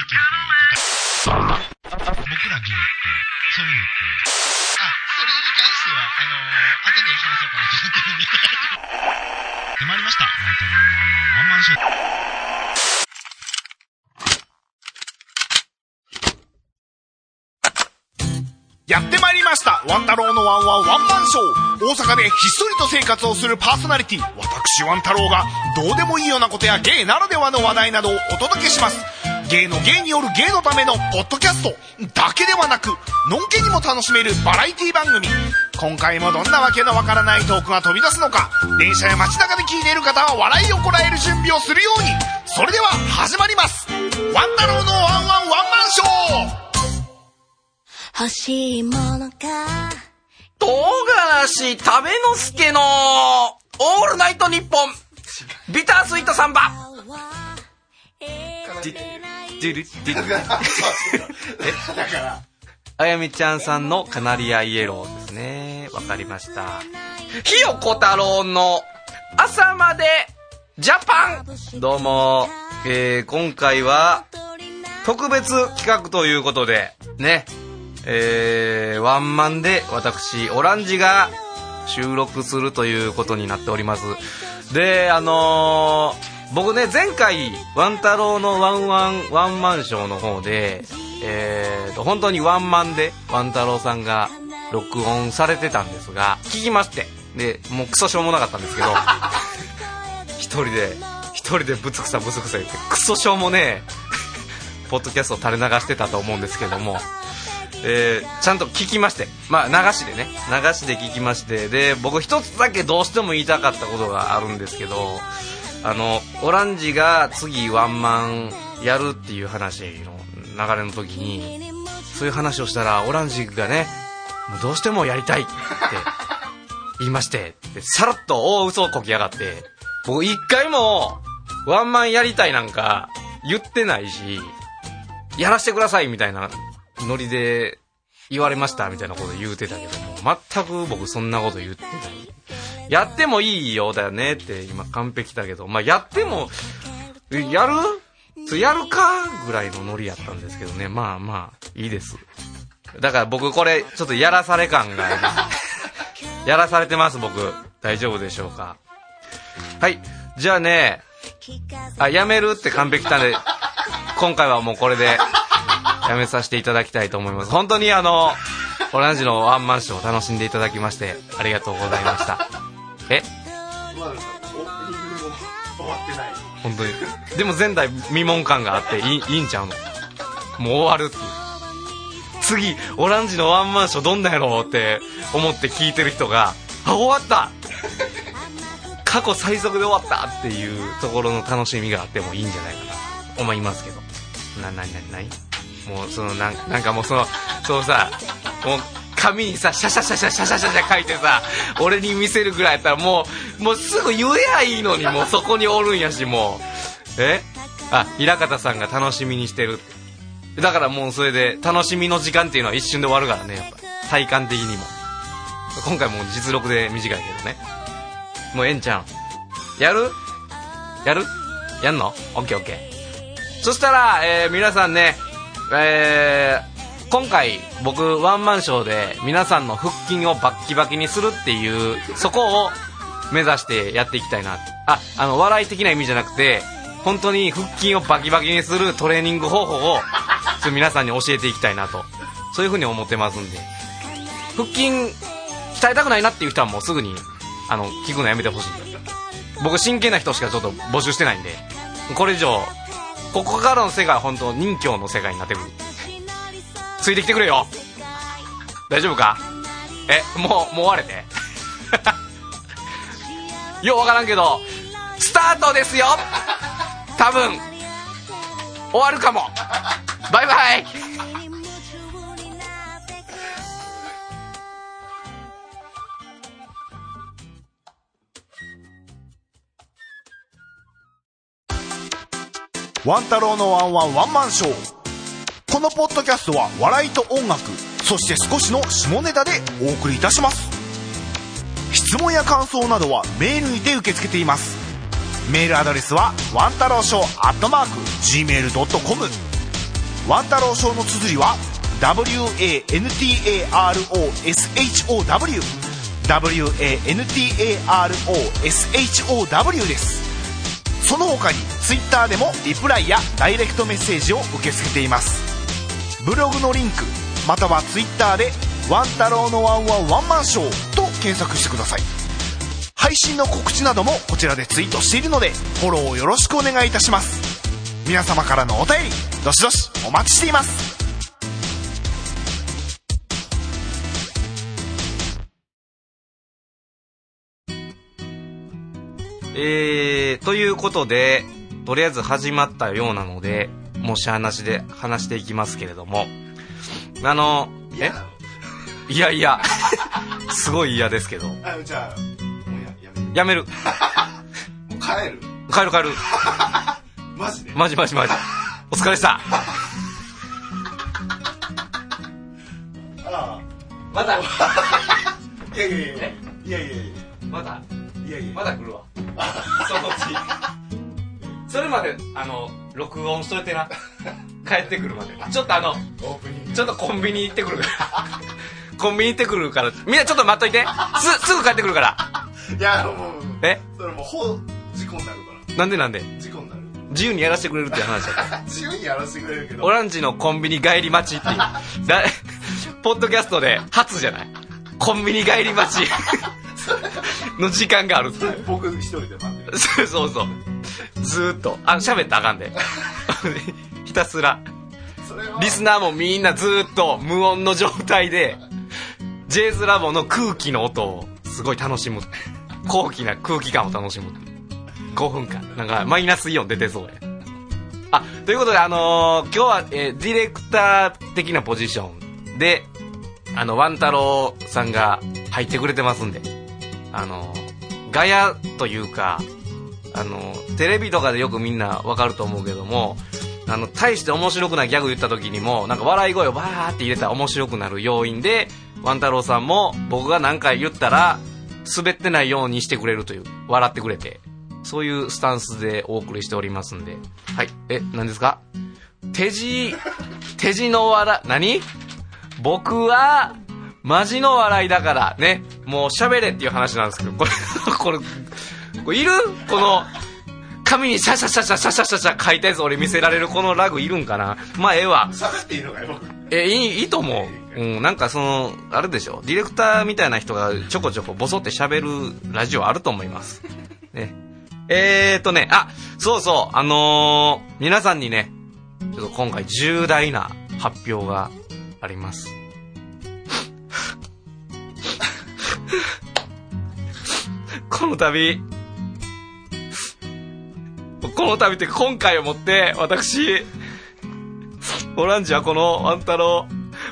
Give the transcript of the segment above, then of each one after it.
っていう方、僕ら芸って、そういうのって、あ、それに関しては、あのー、後で話そうかなと思ってるんで。決まりました。ワンタロのワンワンワンマンショー。やってまいりましたワン太郎のワンワンワンマンショー大阪でひっそりと生活をするパーソナリティ私ワン太郎がどうでもいいようなことや芸ならではの話題などをお届けします芸の芸による芸のためのポッドキャストだけではなくのんけにも楽しめるバラエティ番組。今回もどんなわけのわからないトークが飛び出すのか電車や街中で聞いている方は笑いをこらえる準備をするように。それでは始まります。ワン太郎のワンワンワンマンショー。欲しいものが唐辛子食べのすけのオールナイトニッポン。ビタースイートサンバデュルデュルあやみちゃんさんのカナリアイエローですね。わかりました。ひよこ太郎の朝までジャパン。どうも、えー、今回は特別企画ということで、ね、えー、ワンマンで私、オランジが収録するということになっております。で、あのー僕ね、前回、ワン太郎のワンワン、ワンマンショーの方で、えーと、本当にワンマンで、ワン太郎さんが録音されてたんですが、聞きまして、で、もうクソしょうもなかったんですけど、一人で、一人でブツクサブツクサ言って、クソしょうもねえ、ポッドキャスト垂れ流してたと思うんですけども、えーちゃんと聞きまして、まあ、流しでね、流しで聞きまして、で、僕一つだけどうしても言いたかったことがあるんですけど、あの、オランジが次ワンマンやるっていう話の流れの時に、そういう話をしたら、オランジがね、もうどうしてもやりたいって言いまして、さらっと大嘘をこきやがって、僕一回もワンマンやりたいなんか言ってないし、やらせてくださいみたいなノリで言われましたみたいなこと言うてたけども、全く僕そんなこと言ってない。やってもいいようだよねって今完璧だけど、まあ、やっても、えやる？やるかぐらいのノリやったんですけどね。まあまあ、いいです。だから僕これ、ちょっとやらされ感がある。やらされてます僕。大丈夫でしょうかはい。じゃあね、あ、やめるって完璧なんで、今回はもうこれで、やめさせていただきたいと思います。本当にあの、オランジのワンマンショーを楽しんでいただきまして、ありがとうございました。え？本当に。でも前代未聞感があっていいいいんちゃうの？もう終わるっていう。次、オランジのワンマンショーどんなんやろうって思って聞いてる人が、あ、終わった過去最速で終わったっていうところの楽しみがあってもいいんじゃないかなと思いますけど。な、な、な、なに？もうそのなんなんかもうその、そのさ、もう紙にさ、シャシャシャシャシャシャシャシャ書いてさ、俺に見せるぐらいやったらもう、もうすぐ言えやいいのに、もうそこにおるんやし、もう。え？あ、平方さんが楽しみにしてる。だからもうそれで、楽しみの時間っていうのは一瞬で終わるからね、やっぱ。体感的にも。今回もう実録で短いけどね。もうえんちゃん。やる？やる？やんの？オッケーオッケー。そしたら、えー皆さんね、えー今回僕ワンマンショーで皆さんの腹筋をバッキバキにするっていう、そこを目指してやっていきたいな。あ、あの、笑い的な意味じゃなくて、本当に腹筋をバキバキにするトレーニング方法を、ちょっと皆さんに教えていきたいなと。そういうふうに思ってますんで。腹筋、鍛えたくないなっていう人はもうすぐに、あの、聞くのやめてほしい。僕真剣な人しかちょっと募集してないんで、これ以上、ここからの世界は本当人形の世界になってくる。ついてきてくれよ。大丈夫か？え、もう、もう終われて？ようわからんけど、スタートですよ。多分、終わるかも。バイバイ。ワン太郎のワンワンワンマンショー。このポッドキャストは笑いと音楽、そして少しの下ネタでお送りいたします。質問や感想などはメールにて受け付けています。メールアドレスはワン太郎ショーアットマーク Gmail.com ワンタロウショーの綴りは WANTAROSHOW WANTAROSHOW ですその他に Twitter でもリプライやダイレクトメッセージを受け付けていますブログのリンクまたは Twitter で「ワン太郎のワンワンワンマンショー」と検索してください。配信の告知などもこちらでツイートしているのでフォローをよろしくお願いいたします。皆様からのお便りどしどしお待ちしています。えー、ということで、とりあえず始まったようなので、もうしゃなしで話していきますけれども、あの、え？いやいや、すごい嫌ですけど、あじゃあもうややめやめる。もう帰る。帰る帰る。マジで？マジマジマジ。お疲れした。あまた、あいやいやいや。いやいやいや。いまた、やいやいや。まだ来るわ。そのうち。それまで、あの、録音しといてな。帰ってくるまで。ちょっとあの、ちょっとコンビニ行ってくるから。コンビニ行ってくるから、みんなちょっと待っといて。す、すぐ帰ってくるから。いやもうえ？それもうほ事故になるからなんでなんで？事故になる自由にやらせてくれるっていう話だ。自由にやらせてくれるけどオランジのコンビニ帰り待ちっていう。だポッドキャストで初じゃない？コンビニ帰り待ち の時間があるって。僕一人で待ってるそうそうそう。ずーっと。あ、喋ったらあかんで。ひたすら。それはリスナーもみんなずーっと無音の状態で、ジェイズラボの空気の音をすごい楽しむ。高貴な空気感を楽しむ。5分間。なんかマイナスイオン出てそうや。あ、ということで、あのー今日は、えーディレクター的なポジションで、あの、ワン太郎さんが入ってくれてますんで、あのーガヤというか、あのテレビとかでよくみんなわかると思うけども、あの、大して面白くないギャグ言った時にも、なんか笑い声をバーって入れたら面白くなる要因で、ワン太郎さんも僕が何回言ったら、滑ってないようにしてくれるという、笑ってくれて、そういうスタンスでお送りしておりますんで。はい。え、何ですか？手地、手地の笑、何？僕は、マジの笑いだから、ね。もう喋れっていう話なんですけど、これ、これ、これいるこの、紙にシャシャシャシャシャシャシャシャ書いたやつ俺見せられるこのラグいるんかな？まあええわ。喋っていいのかよ僕え、いい、いいと思う。うん、なんかその、あれでしょ。ディレクターみたいな人がちょこちょこボソって喋るラジオあると思います。ね。えーとね、あ、そうそう、あのー皆さんにね、ちょっと今回重大な発表があります。この度、この度って今回をもって私、オランジはこのワンタロ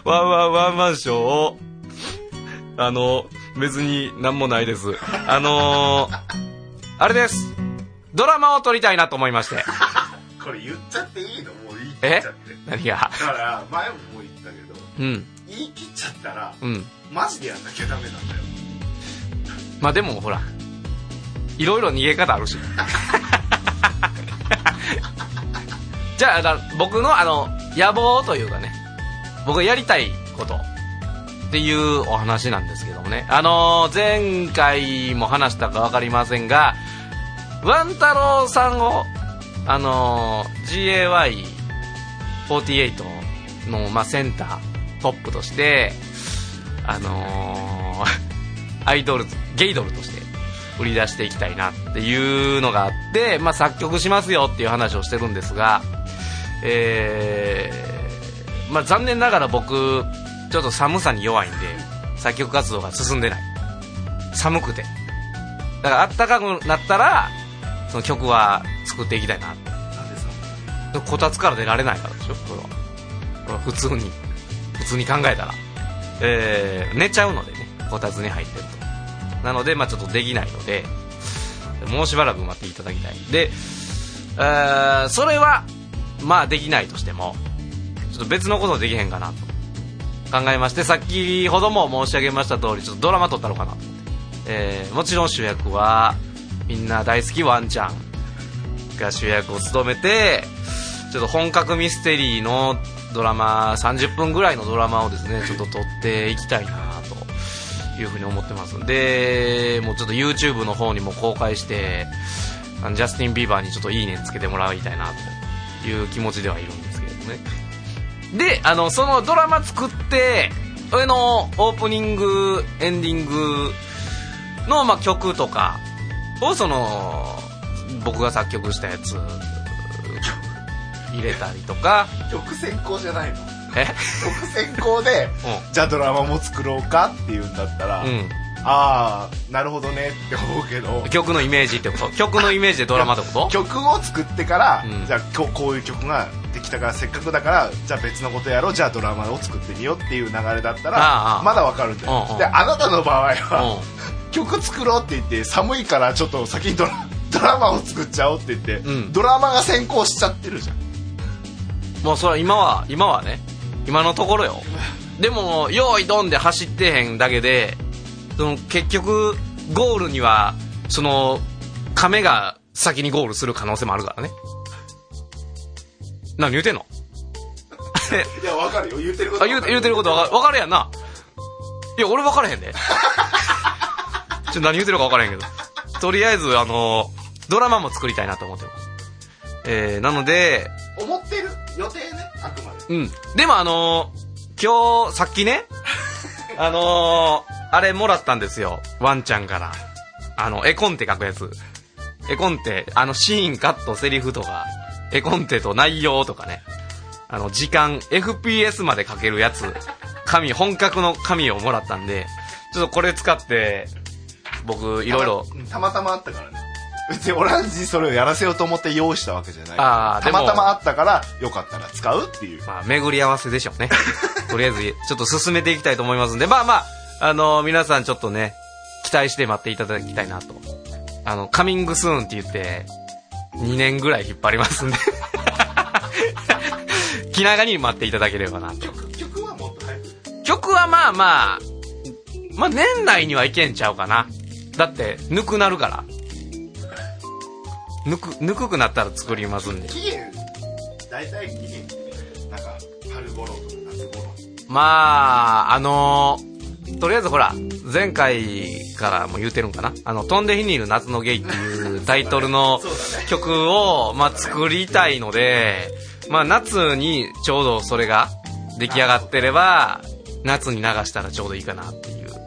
ウワンワンワンマンショーを、あの、別になんもないです。あのー、あれです。ドラマを撮りたいなと思いまして。これ言っちゃっていいの？もう言い切っちゃって何が？だから前も言ったけどうん、言い切っちゃったらうん。マジでやんなきゃダメなんだよまあでもほら、いろいろ逃げ方あるし。じゃあ、僕のあの、野望というかね、僕がやりたいことっていうお話なんですけどもね。あの前回も話したかわかりませんが、ワン太郎さんを、あの GAY48 の、ま、センター、トップとして、あのアイドル、ゲイドルとして売り出していきたいなっていうのがあって、まあ、作曲しますよっていう話をしてるんですが、えー、まあ、残念ながら僕、ちょっと寒さに弱いんで、作曲活動が進んでない。寒くて。だから、暖かくなったら、その曲は作っていきたいな。なんでさこたつから出られないからでしょ？これは。これは普通に、普通に考えたら。えー、寝ちゃうのでね、こたつに入ってると。なので、まあちょっとできないので、もうしばらく待っていただきたい。で、え、それは、まあできないとしても、ちょっと別のことできへんかなと考えまして、先ほども申し上げました通り、ちょっとドラマ撮ったのかなと思って。えー、もちろん主役は、みんな大好きワンちゃんが主役を務めて、ちょっと本格ミステリーのドラマ30分ぐらいのドラマをですねちょっと撮っていきたいないうふうに思ってますでもうちょっと YouTube の方にも公開してあのジャスティン・ビーバーにちょっといいねつけてもらいたいなという気持ちではいるんですけどね。であのそのドラマ作ってそれのオープニングエンディングの、まあ、曲とかをその僕が作曲したやつ入れたりとか。曲先行じゃないの？え？曲先行で、うじゃあドラマも作ろうかっていうんだったら、うん。ああなるほどねって思うけど。曲のイメージってこと？曲のイメージでドラマってこと？曲を作ってから、うん。じゃあ今日こういう曲ができたからせっかくだからじゃあ別のことやろうじゃあドラマを作ってみようっていう流れだったらああまだわかるんだよ、うんうん。であなたの場合は、う曲作ろうって言って寒いからちょっと先にドラドラマを作っちゃおうって言って、うん。ドラマが先行しちゃってるじゃんん。もうそれは今は今はね今のところよ。でも用意ドンで走ってへんだけでその結局ゴールにはその亀が先にゴールする可能性もあるからね。何言うてんの？いやわかるよ。言ってることあ言う言うてることわかわかるやんな。いや俺分からへんで。ちょっと何言うてるか分からへんけど。とりあえずあのドラマも作りたいなと思ってますえー、なので思ってる予定ねあくまで。うん。でもあの今日さっきね あのあれもらったんですよ。ワンちゃんから。あの絵コンテ書くやつ。絵コンテあのシーンカットセリフとか絵コンテと内容とかね。あの時間 FPS まで書けるやつ。紙本格の紙をもらったんでちょっとこれ使って僕いろいろたまたまあったからね別にオランジにそれをやらせようと思って用意したわけじゃないたあーでもまたまあったからよかったら使うっていうまあ、巡り合わせでしょうね。とりあえず、ちょっと進めていきたいと思いますんで、まあまあ、あの皆さんちょっとね、期待して待っていただきたいなと。あの、カミングスーンって言って、2年ぐらい引っ張りますんで。気長に待っていただければなと。曲曲はもっと早く曲はまあまあ、まあ年内にはいけんちゃうかな。だって、ぬくなるから。ぬく、ぬくくなったら作りますんで。期限大体期限なんか春頃とか夏頃まあ、あのーとりあえずほら、前回からも言うてるんかなあの、飛んで火にいる夏のゲイっていうタイトルの 曲を、まあ、作りたいので、まあ、夏にちょうどそれが出来上がってれば、夏に流したらちょうどいいかなっていう。な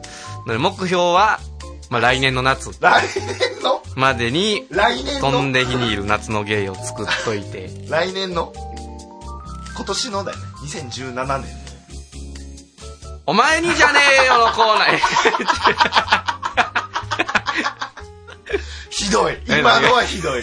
ので、目標は、まあ、来年の夏。来年の？までに、来年の？飛んで火にいる夏のゲイを作っといて、来年の？今年のだよね。2017年。お前にじゃねえよのコーナー。ひどい。え今のはひどい。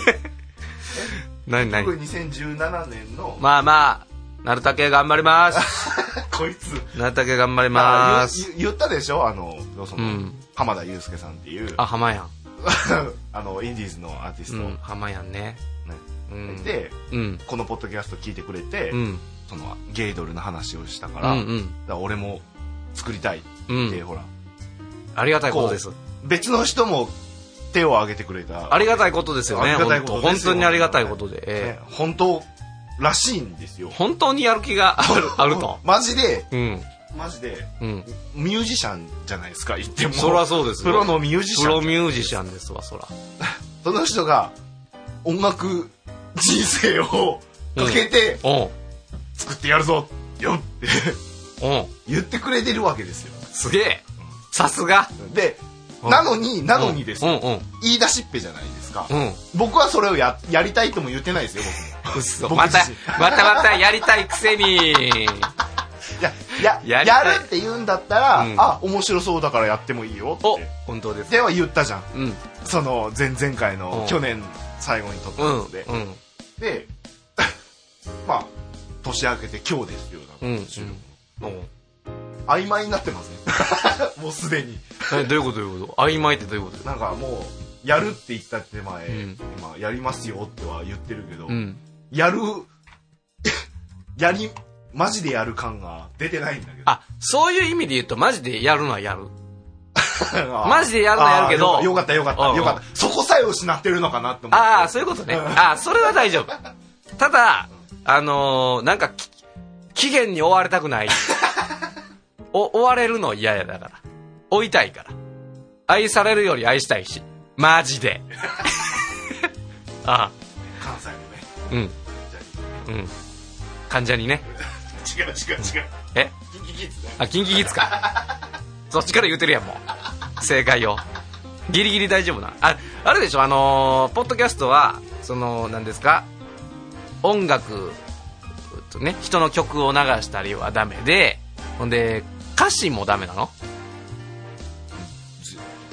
何何？これ2017年の？まあまあ、なるたけ頑張ります。こいつ。なるたけ頑張ります。言言ったでしょ？あのその、うん浜田祐介さんっていうあ、浜やん。あのインディーズのアーティスト、うん、浜やんね。ねうん。でうん。このポッドキャスト聞いてくれて、うん。そのゲイドルの話をしたかうら,、んうん。だから俺も作りたいって、うんほらありがたいことです。別の人も手を挙げてくれたありがたいことですよね。ありがたいこと本当にありがたいことで。ねええ本当らしいんですよ本当にやる気がある あると。マジでうん。マジでうん。ミュージシャンじゃないですか言っても。そらそうですよ。プロのミュージシプロャンミュージシャンですわ、そら。その人が音楽人生をかけておう作ってやるぞよって言ってくれてるわけですよ。すげえ。さすが。でうん。なのになのにですよ。うん。うん。言い出しっぺじゃないですか。うん。僕はそれをややりたいとも言ってないですよ僕も。またまたまたやりたいくせに。いやややるって言うんだったら、うんあ面白そうだからやってもいいよおって、本当です。では言ったじゃんうん。その前々回のうん去年最後に撮ったうん。ので、うん。で まあ年明けて今日ですようん。なんか収録うん。曖昧になってますね もうすでにえ、どういうことどういうこと？曖昧ってどういうことなんかもうやるって言ったって前、うん今やりますよっては言ってるけど、うん。やる やりマジでやる感が出てないんだけどあ、そういう意味で言うと、マジでやるのはやる。あ マジでやるのはやるけどよかったよかったよかったそこさえ失ってるのかなって思ってああ、そういうことね。ああ、それは大丈夫。ただ、あのーなんかき、期限に追われたくない。お、追われるの嫌やだから。追いたいから。愛されるより愛したいし。マジで。ああ、関西のね。うん。うん。患者にね。違う違う違う。え？キンキキッズだよ。あ、キンキキッズか。そっちから言うてるやん、もう。正解を。ギリギリ大丈夫な。あ、あれでしょ、あのーポッドキャストは、その、何ですか、音楽とね、人の曲を流したりはダメで、ほんで、歌詞もダメなの？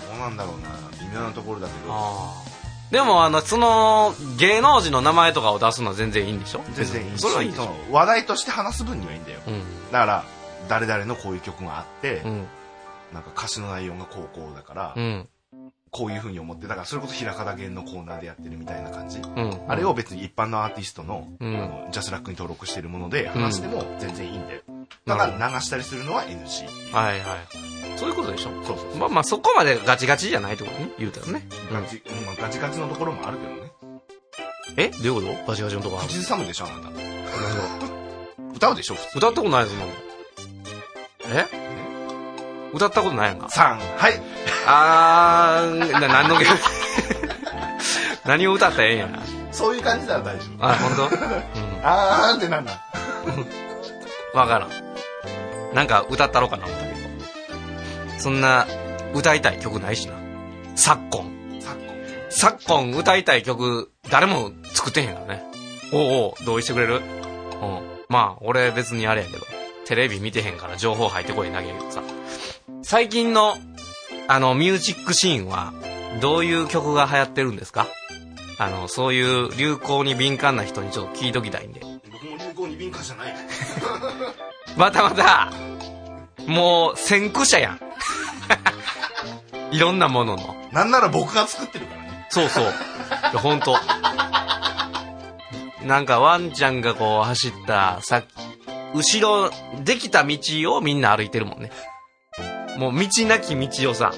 どうなんだろうな。微妙なところだけど。あでも、あの、その、芸能人の名前とかを出すのは全然いいんでしょ？全然いいしそれはいいでしょ？話題として話す分にはいいんだよ。うん。だから、誰々のこういう曲があって、うん。なんか歌詞の内容がこうこうだから、うん。こういう風に思って、だからそれこそ平方弦のコーナーでやってるみたいな感じ。うん。あれを別に一般のアーティストの,、うんあのジャスラックに登録してるもので話しても全然いいんだよ。だなるから流したりするのは NG。はいはい。そういうことでしょ？そうそう。まあまあ、そこまでガチガチじゃないってことね、言うたらね。ガチ、うんまあ、ガチガチのところもあるけどね。え？どういうこと？ガチガチのとこある口ずさむでしょ、あなた。歌うでしょ、普通。歌ったことないですもん。え？歌ったことないやんか。3、はい。あー、な、何の曲 何を歌ったらええんや？そういう感じなら大丈夫。あ、本当？うん。あーんってなんだ。わからん。なんか歌ったろうかな。そんな、歌いたい曲ないしな。昨今。昨今。昨今歌いたい曲、誰も作ってへんからね。おうおう、同意してくれる？うん。まあ、俺別にあれやけど、テレビ見てへんから情報入ってこいだけやけどさ。最近の、あの、ミュージックシーンは、どういう曲が流行ってるんですか？あの、そういう流行に敏感な人にちょっと聞いときたいんで。僕も流行に敏感じゃない。またまた、もう、先駆者やん。いろんなものの。なんなら僕が作ってるからね。そうそう。いや、ほんと。なんかワンちゃんがこう走った、さ後ろ、できた道をみんな歩いてるもんね。もう道なき道をさ、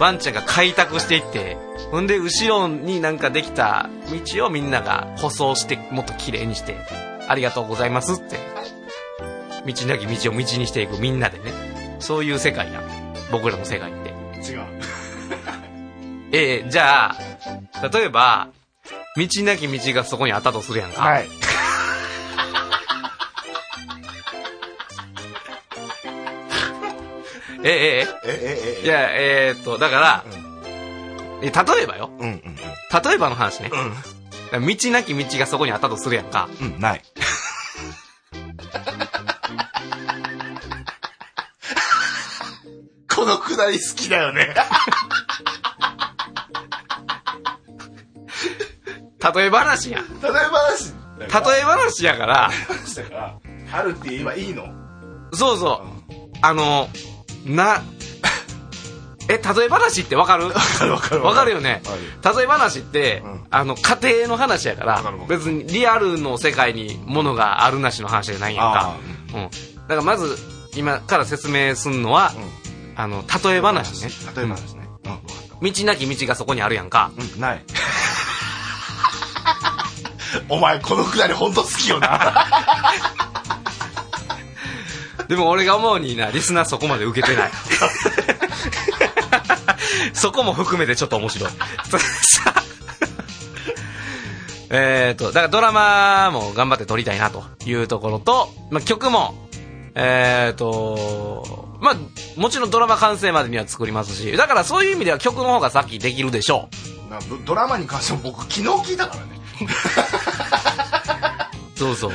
ワンちゃんが開拓していって、ほんで後ろになんかできた道をみんなが舗装して、もっと綺麗にして、ありがとうございますって。道なき道を道にしていくみんなでね。そういう世界やん。僕らの世界って。違う。ええじゃあ、例えば、道なき道がそこにあったとするやんか。はい。ええええ、え、え、えいや、えーっと、だから、え例えばよ。うん、うん、例えばの話ね。うん。道なき道がそこにあったとするやんか。うん、ない。のくだり好きだよね。例え話やん。例え話。例え話やから、話だから、あるって言えばいいの。そうそう。あの、な、え、例え話ってわかる？わかるわかるわかるよね。例え話って、うんあの、家庭の話やから別にリアルの世界にものがあるなしの話じゃないやんかあ。うん。だからまず、今から説明すんのは、あの、例え話ね。例え話ね。うん。道なき道がそこにあるやんか。うん、ない。お前、このくだりほんと好きよな。でも俺が思うにな、リスナーそこまで受けてない。そこも含めてちょっと面白い。さえっと、だからドラマも頑張って撮りたいなというところと、まあ、曲も、えっ、と、まあ、もちろんドラマ完成までには作りますし、だからそういう意味では曲の方が先できるでしょなドドラマに関しても僕昨日聞いたからね。う。そうそう。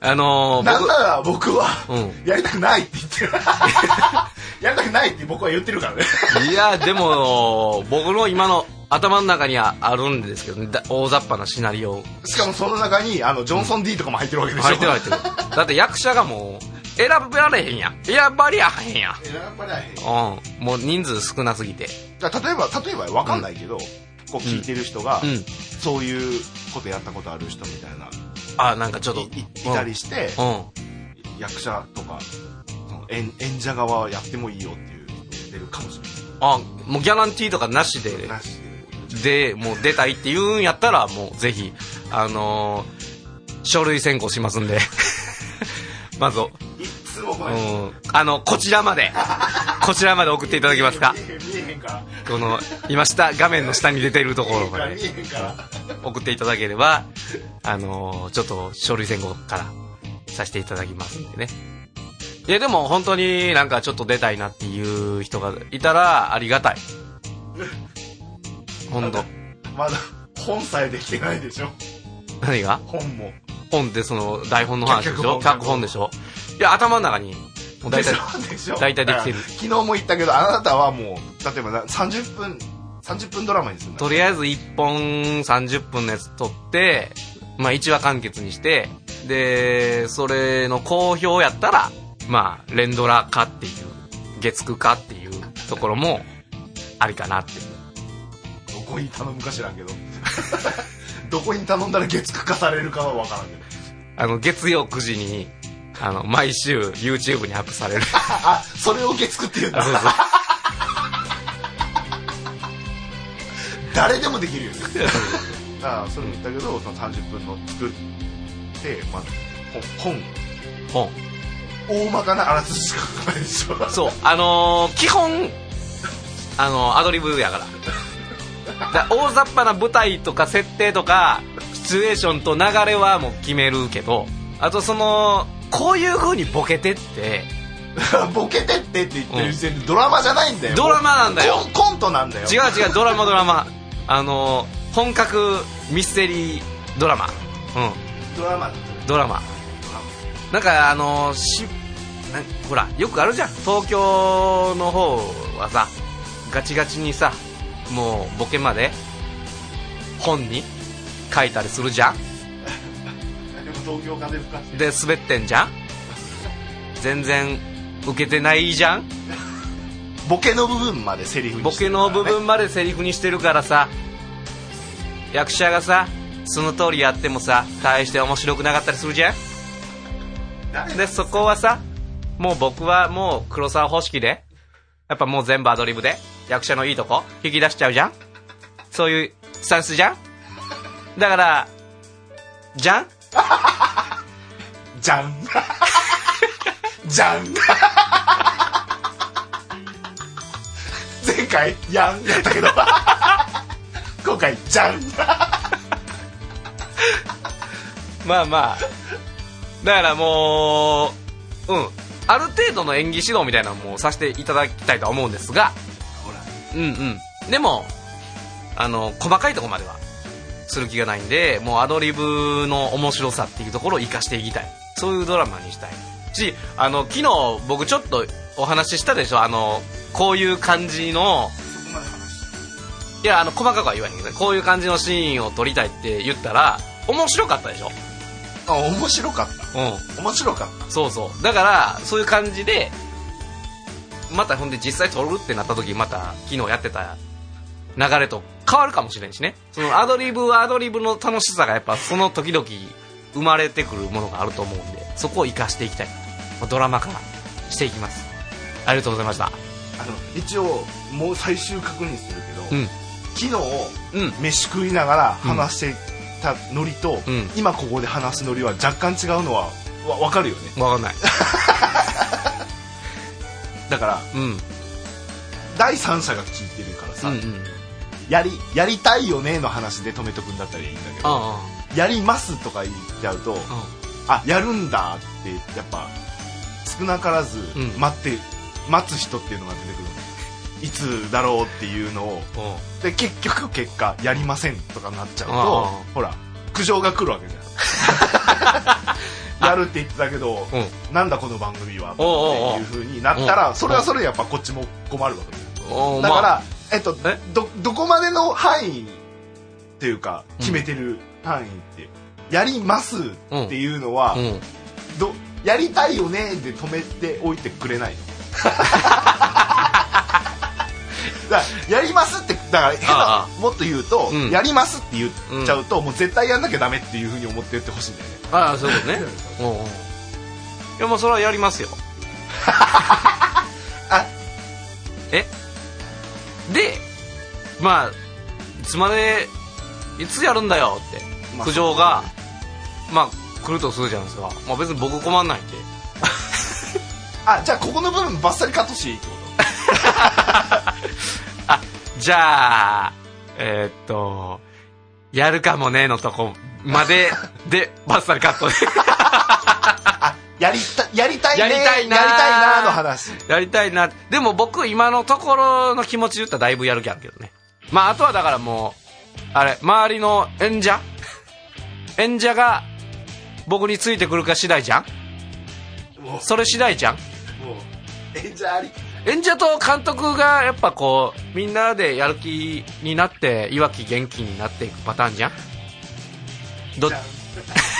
あのー、僕、なんなら僕は、うん。やりたくないって言ってる。やりたくないって僕は言ってるからね。いや、でも、僕の今の頭の中にはあるんですけどね、だ大雑把なシナリオしかもその中に、あの、ジョンソン D とかも入ってるわけでしょ。入ってる入ってる。だって役者がもう、選ばれへんやん。選ばりゃへんやん。選ばれへんうん。もう人数少なすぎて。例えば、例えばわかんないけど、こう聞いてる人が、うん。そういうことやったことある人みたいな、あ、なんかちょっと。いいいたりして、うん。うん。役者とか、その演演者側はやってもいいよっていう人出るかもしれあ、もうギャランティーとかなしで、ない。なしで。で、もう出たいって言うんやったら、もうぜひ、あのー書類選考しますんで。まず、いつもこうれん、あの、こちらまで、こちらまで送っていただけますか？この、今下、画面の下に出てるところまで。送っていただければ、あのーちょっと書類選考からさせていただきますんでね。いや、でも本当になんかちょっと出たいなっていう人がいたらありがたい。本当。まだ本さえできてないでしょ。何が？本も本ってその台本の話でしょ？脚本でしょ？いや、頭の中に、もう大体大体できてる。昨日も言ったけどあなたはもう例えばな30分30分ドラマにするとりあえず1本30分のやつ撮って、まあ1話完結にして、で、それの好評やったら、まあ、連ドラ化っていう、月9化っていうところも、ありかなって。どこに頼むか知らんけど。どこに頼んだら月9化されるかは分からんけどあの、月曜9時に、あの、毎週 YouTube にアップされる。あそれを月9って言うんだ。あそうそう。誰でもできるよね。だからそれも言ったけどその30分の作って、まあ、本本。本。大まかなあらすじしか書かないでしょ。そう、あのー基本、あのアドリブやから。だ大雑把な舞台とか設定とか、シチュエーションと流れはもう決めるけど、あとその、こういう風にボケてって、ボケてってって言ってる時点でドラマじゃないんだよ。ドラマなんだよ。コントなんだよ。違う違う、ドラマドラマ。あのー本格ミステリードラマ。うん、ドラマ。ドラマ。なんかあのーし、なほら、よくあるじゃん。東京の方はさ、ガチガチにさ、もうボケまで。本に書いたりするじゃん？でも東京風吹かしてで、滑ってんじゃん？全然受けてないじゃん？ボケの部分までセリフにボケの部分までセリフにしてるからさ、役者がさ、その通りやってもさ、大して面白くなかったりするじゃん？誰？で、そこはさ、もう僕はもう黒沢方式で、やっぱもう全部アドリブで、役者のいいとこ、引き出しちゃうじゃん？そういうスタンスじゃん？だから、じゃんじゃんじゃん前回やんやったけど。今回じゃんまあまあ。だからもう、うん。ある程度の演技指導みたいなのもさせていただきたいとは思うんですが、ほら。うんうん。でも、あの、細かいところまではする気がないんで、もうアドリブの面白さっていうところを活かしていきたい。そういうドラマにしたい。し、あの、昨日僕ちょっとお話ししたでしょ？あの、こういう感じの、いや、あの、細かくは言わへんけどね、こういう感じのシーンを撮りたいって言ったら、面白かったでしょ？あ面白かったうん。面白かっそうそう。だから、そういう感じで、またほんで実際撮るってなった時、また昨日やってた流れと変わるかもしれんしね。そのアドリブはアドリブの楽しさがやっぱその時々生まれてくるものがあると思うんで、そこを活かしていきたい。ドラマ化していきます。ありがとうございました。たあの一応もう最終確認するけど、うん。昨日うん。飯食いながら話してたノリと、うん今ここで話すノリは若干違うのはわ分かるよねわかんない。だからうん。第三者が聞いてるからさ、うんうん。やりやりたいよねの話で止めとくんだったらいいんだけどあやりますとか言っちゃうとあ、あやるんだってやっぱ少なからずうん。待って、待つ人っていうのが出てくるの。いつだろうっていうのを。うん。うん。で結局結果やりませんとかなっちゃうとほら苦情が来るわけじゃん。やるって言ってたけど、うん。なんだこの番組はっておうおう。になったらそれはそれでやっぱこっちも困るわけだから、まあえっとえ？どどこまでの範囲っていうか決めてる範囲って、やりますっていうのは、うん。どやりたいよねで止めておいてくれないの。やりますってだから変あ。なもっと言うと、うん。やりますって言っちゃうと、もう絶対やんなきゃダメっていうふうに思って言ってほしいんだよね。ああ、そういうことね。うんうん。いや、もうそれはやりますよ。あえ？で、まあ、いつまで、いつやるんだよって、まあ苦情が、まあ、来るとするじゃないですか。まあ別に僕困んないんで、あじゃあここの部分バッサリカットしていいってこ あじゃあえーっとやるかもねのとこまででバッサリカットやりたやりたいね。やりたいな。やりたいなの話。やりたいな。でも僕今のところの気持ち言ったらだいぶやる気あるけどね。まああとはだからもうあれ周りの演者？演者が僕についてくるか次第じゃん？もそれ次第じゃん？演者あり。演者と監督がやっぱこうみんなでやる気になっていわき元気になっていくパターンじゃん？どじ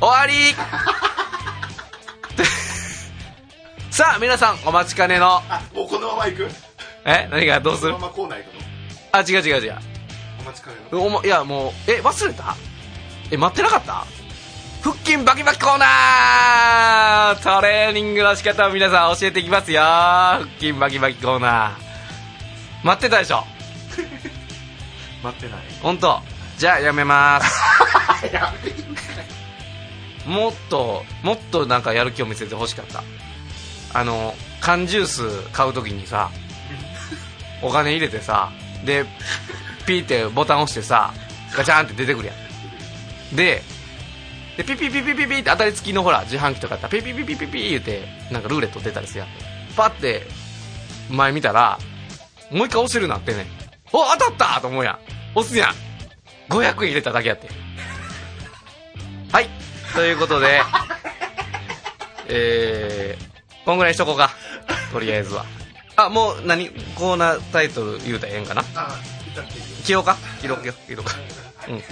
終わり。さあ皆さんお待ちかねの。あもうこのまま行く？え？何が？どうする？このままコーナー行くのあ違う違う違う。お待ちかねの？おもいやもうえ忘れた？え待ってなかった？腹筋バキバキコーナー！トレーニングの仕方を皆さん教えていきますよ。腹筋バキバキコーナー。待ってたでしょ？待ってない。本当。じゃあやめます。やめもっともっとなんかやる気を見せてほしかった。あの缶ジュース買う時にさお金入れてさでピーってボタン押してさガチャンって出てくるやん。ででピピピピピピって当たり付きのほら自販機とかやったらピピピピピピ言うてなんかルーレット出たりするやん。パッて前見たらもう一回押せるなってねお当たったと思うやん。押すやん。500円入れただけやって。はいということでえー、こんぐらいにしとこうか。とりあえずは。あもう何？コーナータイトル言うたらええんかな？あ歌っていいよ。うか？切ろう切ろか。うん。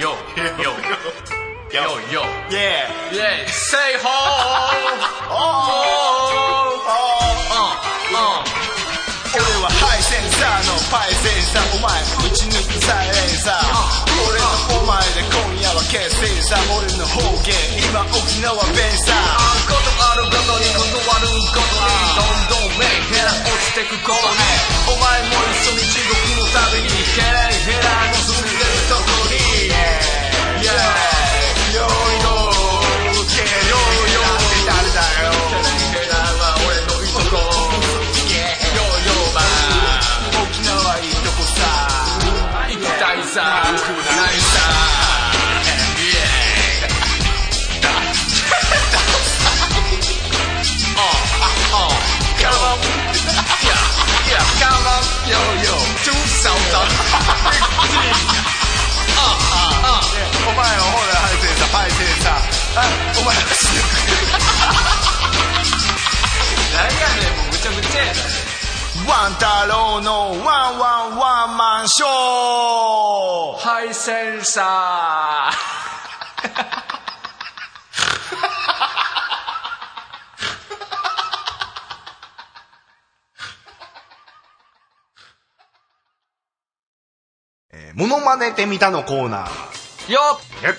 よよよよよイエーイェイ Say ho 前打ち抜くサイレンサー俺とお前で今夜は決戦さ。俺の方言今沖縄弁さ。ことあるごとに断るごとにどんどんメンヘラ落ちてくことにお前も一緒に地獄の旅にヘラヘラの住んでるとこに。Yeah よいさないさお前はほらハイセンサーパイセンサーあお前は死ぬ何やねんもうむちゃくちゃやワン太郎のワンワンワンマンショー。ハイセンサー。えーモノマネてみたのコーナー。よえはい、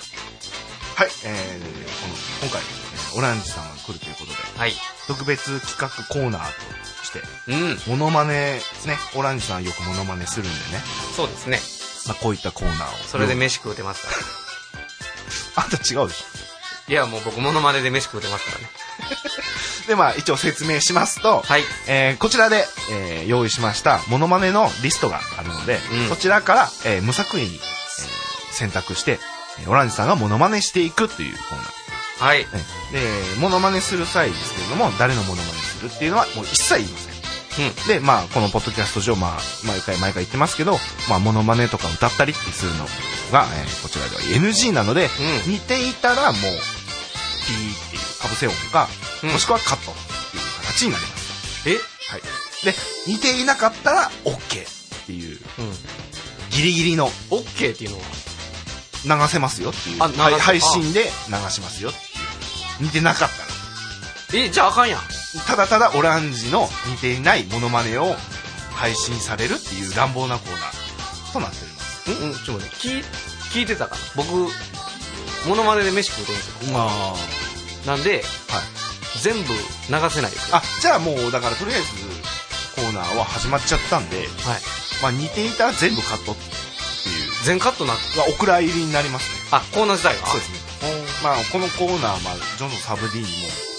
えー、この今回、えーオランジさんが来るということで。っはい。特別企画コーナーとして。うん。モノマネねオランジさんよくモノマネするんでね、そうですね。まあ、こういったコーナーを。それで飯食うてますから。あんた違うでしいやもう僕モノマネで飯食うてますからね。ょ でまあ一応説明しますと、はい。えーこちらで、えー用意しましたモノマネのリストがあるので、うん。そちらから、えー無作為に、えー選択して、えーオランジさんがモノマネしていくというコーナー。はい。ねで、モノマネする際ですけれども、誰のモノマネするっていうのはもう一切言いません。うん。で、まあ、このポッドキャスト上、まあ、毎回毎回言ってますけど、まあ、モノマネとか歌ったりってするのが、えーこちらでは NG なので、うん。似ていたらもう、ピーっていうかぶせ音か、うん。もしくはカットっていう形になります。え？はい。で、似ていなかったら OK っていう、うん。ギリギリのオッケーっていうのは？流せますよっていう、はい配信で流しますよっていう。似てなかったら。えじゃああかんやんただただオランジの似ていないモノマネを配信されるっていう乱暴なコーナーとなっております。うんうんちょっと待って聞い聞いてたから僕モノマネで飯食うてるんですよあなんであ。はい。全部流せないですよあ、じゃあもう、だからとりあえずコーナーは始まっちゃったんで、はいまあ似ていたら全部カットって全カットな、がお蔵入りになりますね。あ、コーナー自体が？そうですね。まあ、このコーナー、まあ、ジョンソンサブ D にも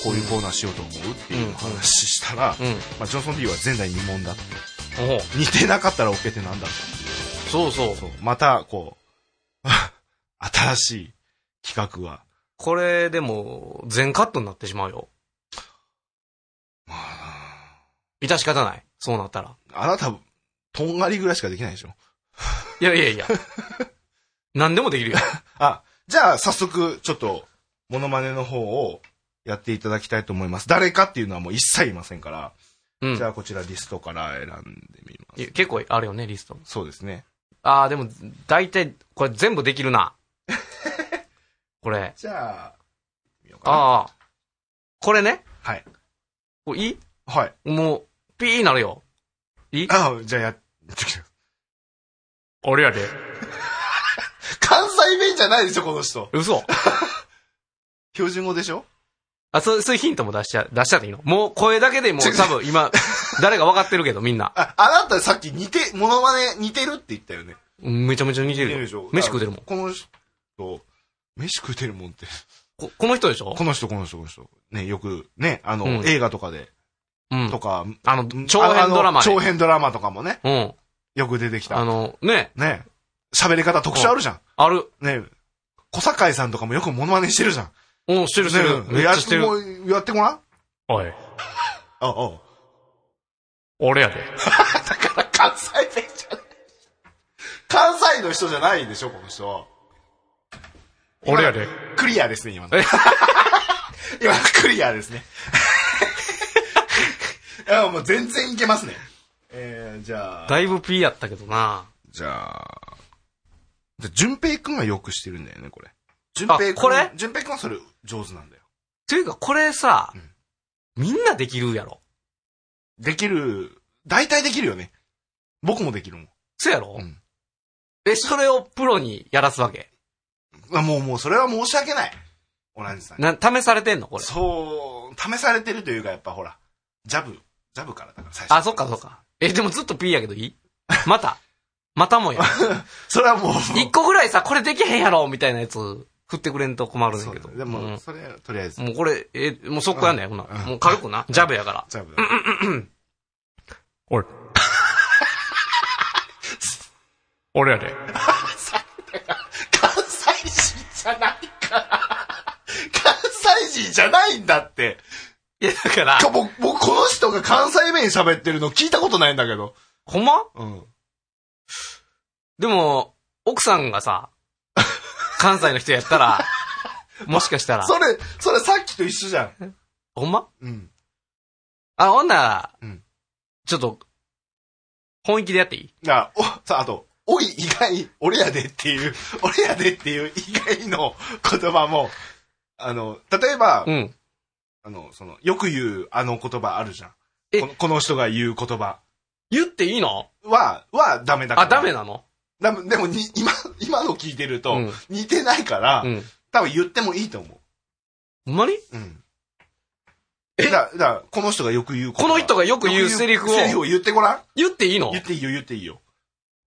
こういうコーナーしようと思うっていう話したら、うん。まあ、ジョンソン D は前代未聞だっ似てなかったら OK ってなんだと。そうそう。そう。また、こう、新しい企画が。これ、でも、全カットになってしまうよ。まあ、致し方ない。そうなったら。あなた、とんがりぐらいしかできないでしょ。いやいやいや。何でもできるよ。あ、じゃあ、早速、ちょっと、モノマネの方をやっていただきたいと思います。誰かっていうのはもう一切いませんから。うん。じゃあ、こちらリストから選んでみます。結構あるよね、リスト。そうですね。ああ、でも、大体、これ全部できるな。これ。じゃあ、見ようかな。ああ。これね。はい。これいい？はい。もう、ピーなるよ。いい？あ、じゃあやってきて。俺やで。関西弁じゃないでしょ、この人。嘘 標準語でしょ？あ、そう、そういうヒントも出しちゃ、出しちゃっていいの？もう声だけでもう多分今、誰か分かってるけどみんな。あ、あなたさっき似て、モノマネ似てるって言ったよね。うんめちゃめちゃ似てるよ。でしょ？飯食うてるもん。この人、飯食うてるもんって。ここの人でしょ？この人、この人、この人。ね、よく、ね、あの、うん映画とかで、うんと。か、あの、長編ドラマ長編ドラマとかもね、うん。よく出てきた。あの、ね、ね、喋り方特殊あるじゃん。ある。ね、小堺さんとかもよくモノマネしてるじゃん。うん、してるしてる。ねめっしてやる。やってごらん？おい、あ、あ。俺やで。だから関西弁じゃない。関西の人じゃないでしょ、この人。俺やで。クリアですね、今の。え？今のクリアですね。いや、もう全然いけますね。えー、じゃあ、だいぶピーやったけどな。じゃあ、淳平くんはよくしてるんだよね、これ。淳平くん。これ？淳平くんはそれ上手なんだよ。というか、これさうん、みんなできるやろ。できる、大体できるよね。僕もできるもん。そうやろ？うんえ、それをプロにやらすわけ？あもう、もう、それは申し訳ない。オランジさんに。な、試されてんの？これ。そう、試されてるというか、やっぱほら、ジャブ、ジャブからだから、最初。あ、そっかそっ。か。え、でもずっとピーやけどいい？また。またもや。それはもう、一個ぐらいさ、これできへんやろみたいなやつ、振ってくれんと困るんだけど。でも、うんそれ、とりあえず、もうこれ、え、もう速攻やんねん、ほな。うんもう軽くな。ジャブやから。ジャブ。俺。俺やで。関西人じゃないから。関西人じゃないんだって。いや、だから、か僕、僕、この人が関西弁喋ってるの聞いたことないんだけど。ほんま？うん。でも、奥さんがさ、関西の人やったら、もしかしたら、それ、それさっきと一緒じゃん。ほんま？うん。あ、ほんなら、うんちょっと、本気でやっていい？あ、お、さ、あと、おい以外、俺やでっていう、俺やでっていう以外の言葉も、あの、例えば、うん。あの、その、よく言うあの言葉あるじゃん。え？このこの人が言う言葉言っていいの？は、はダメだから。あ、ダメなの？だでもに、今、今の聞いてると、うん似てないから、うん。多分言ってもいいと思ほんまに？う。うん。え？だ、だこの人がよく言うこの人がよく言うセリフをセリフを言ってごらん。言っていいの？言っていいよ、言っていいよ。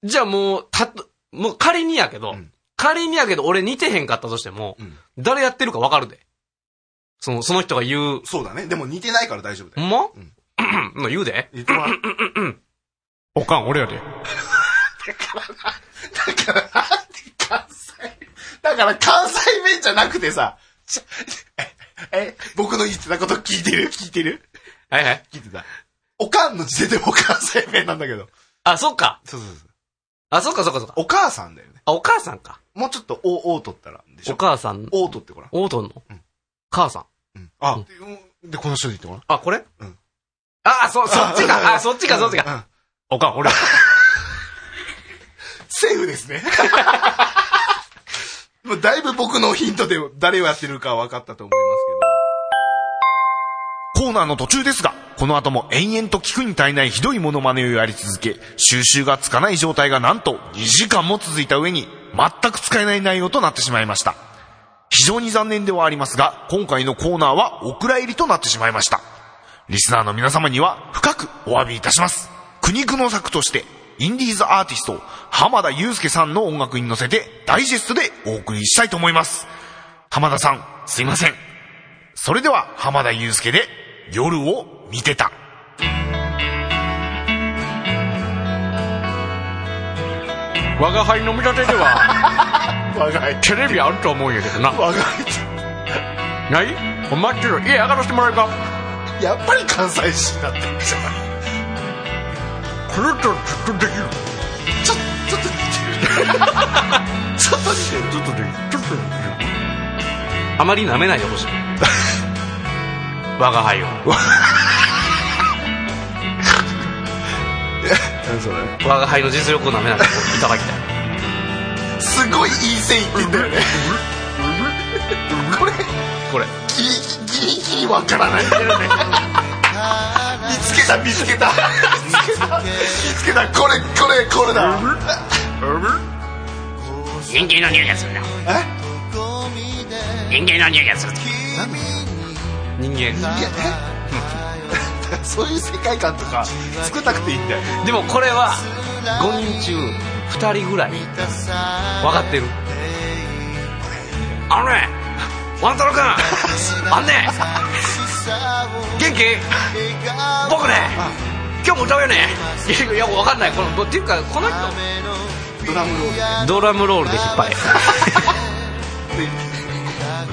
じゃあもう、たと、もう仮にやけど、うん仮にやけど俺似てへんかったとしても、うん。誰やってるかわかるで。その、その人が言う、そうだね。でも似てないから大丈夫だよ。ほんま？うんうん。言うで。言ってごらん。おかん、俺やで。だから、なんで関西だから関西弁じゃなくてさ、ちょえ、え、僕の言ってたこと聞いてる？聞いてる？はいはい。聞いてた。おかんの時点でも関西弁なんだけど。あ、そっか。そうそうそう。あ、そっかそっかそっか。お母さんだよね。あ、お母さんか。もうちょっと、お、お取ったら、でしょお母さん、お取ってごらん。おうとんの、うん母さん。うん。あ、で、この人で言ってごらん。あ、これ？うん。あ、そ、そっちか。あ、そっちか、そっちか。うん。おかん、俺や セーフですね。もうだいぶ僕のヒントで誰をやってるか分かったと思いますけど。コーナーの途中ですが、この後も延々と聞くに足りないひどいモノマネをやり続け、収集がつかない状態がなんと2時間も続いた上に、全く使えない内容となってしまいました。非常に残念ではありますが、今回のコーナーはお蔵入りとなってしまいました。リスナーの皆様には深くお詫びいたします。苦肉の策として、インディーズアーティスト、浜田祐介さんの音楽に乗せて、ダイジェストでお送りしたいと思います。浜田さん、すいません。それでは、浜田祐介で、夜を見てた。我が輩の見立てでは 我が輩、テレビあると思うんやけどな我が輩ない？お待ってろ家上がらせてもらえるかやっぱり関西人になってるじゃん。これとずっとできるちょ、ちょっと似てる。ちょっと似てる。ちょっとできるちょっとできるあまり舐めないでほしい我が輩を何それ？我が輩の実力を舐めないでいただきたいすごいいい線いってんだよね。これ、これギリギリギリわからないんだよね。見つけた見つけた。見つけた。見つけたこれこれこれだ。人間の匂いがするな。え？人間の匂いがする人間。いやえ？そういう世界観とか作んなくていいんだよ。でもこれは5人中2人ぐらい分かってる。あのねワン太郎君。あんね元気？僕ね今日も歌うよね？いや分かんない。このっていうかこの人。ドラムロールドラムロールで引っ張れ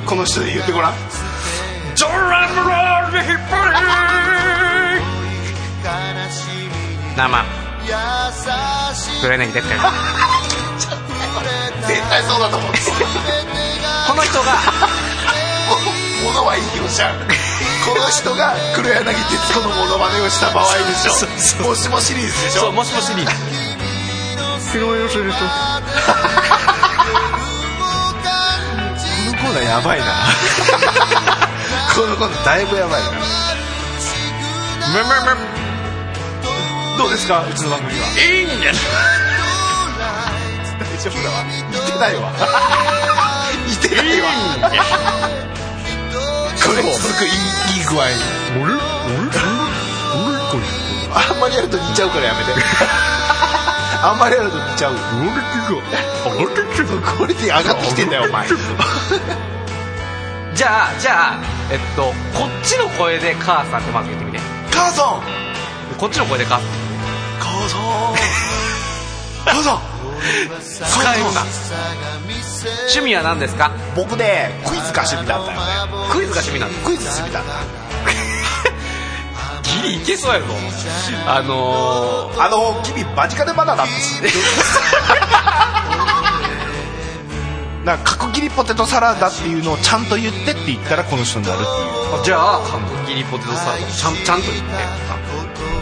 この人で言ってごらん。ドラムロールで引っ張れ生。黒柳徹子 絶対そうだと思って この人がものはいいよじゃん。この人が黒柳徹子のモノマネをした場合でしょ。もしもシリーズでしょ。そうもしもしに広いするとこのコーナーやばいな。このコーナーだいぶやばいな。めめめどうですか？うちの番組は。いいんです大丈夫だわ。似てないわ。似てないわこれすごくいいいい具合。あんまりやると似ちゃうからやめて。あんまりやると似ちゃう。これで上がってきてんだよお前。じゃあじゃあえっとこっちの声で母さんってまず言ってみて。母さん。こっちの声で母さん。母さん。母さん使えるな趣味は何ですか？僕ねクイズが趣味だったよね。クイズが趣味なんですクイズ好きだった。ギリいけそうやろあのあの君マジカルバナナなんか角切りポテトサラダっていうのをちゃんと言ってって言ったらこの人になるっていう。ー、じゃあ角切りポテトサラダちゃんちゃんと言って。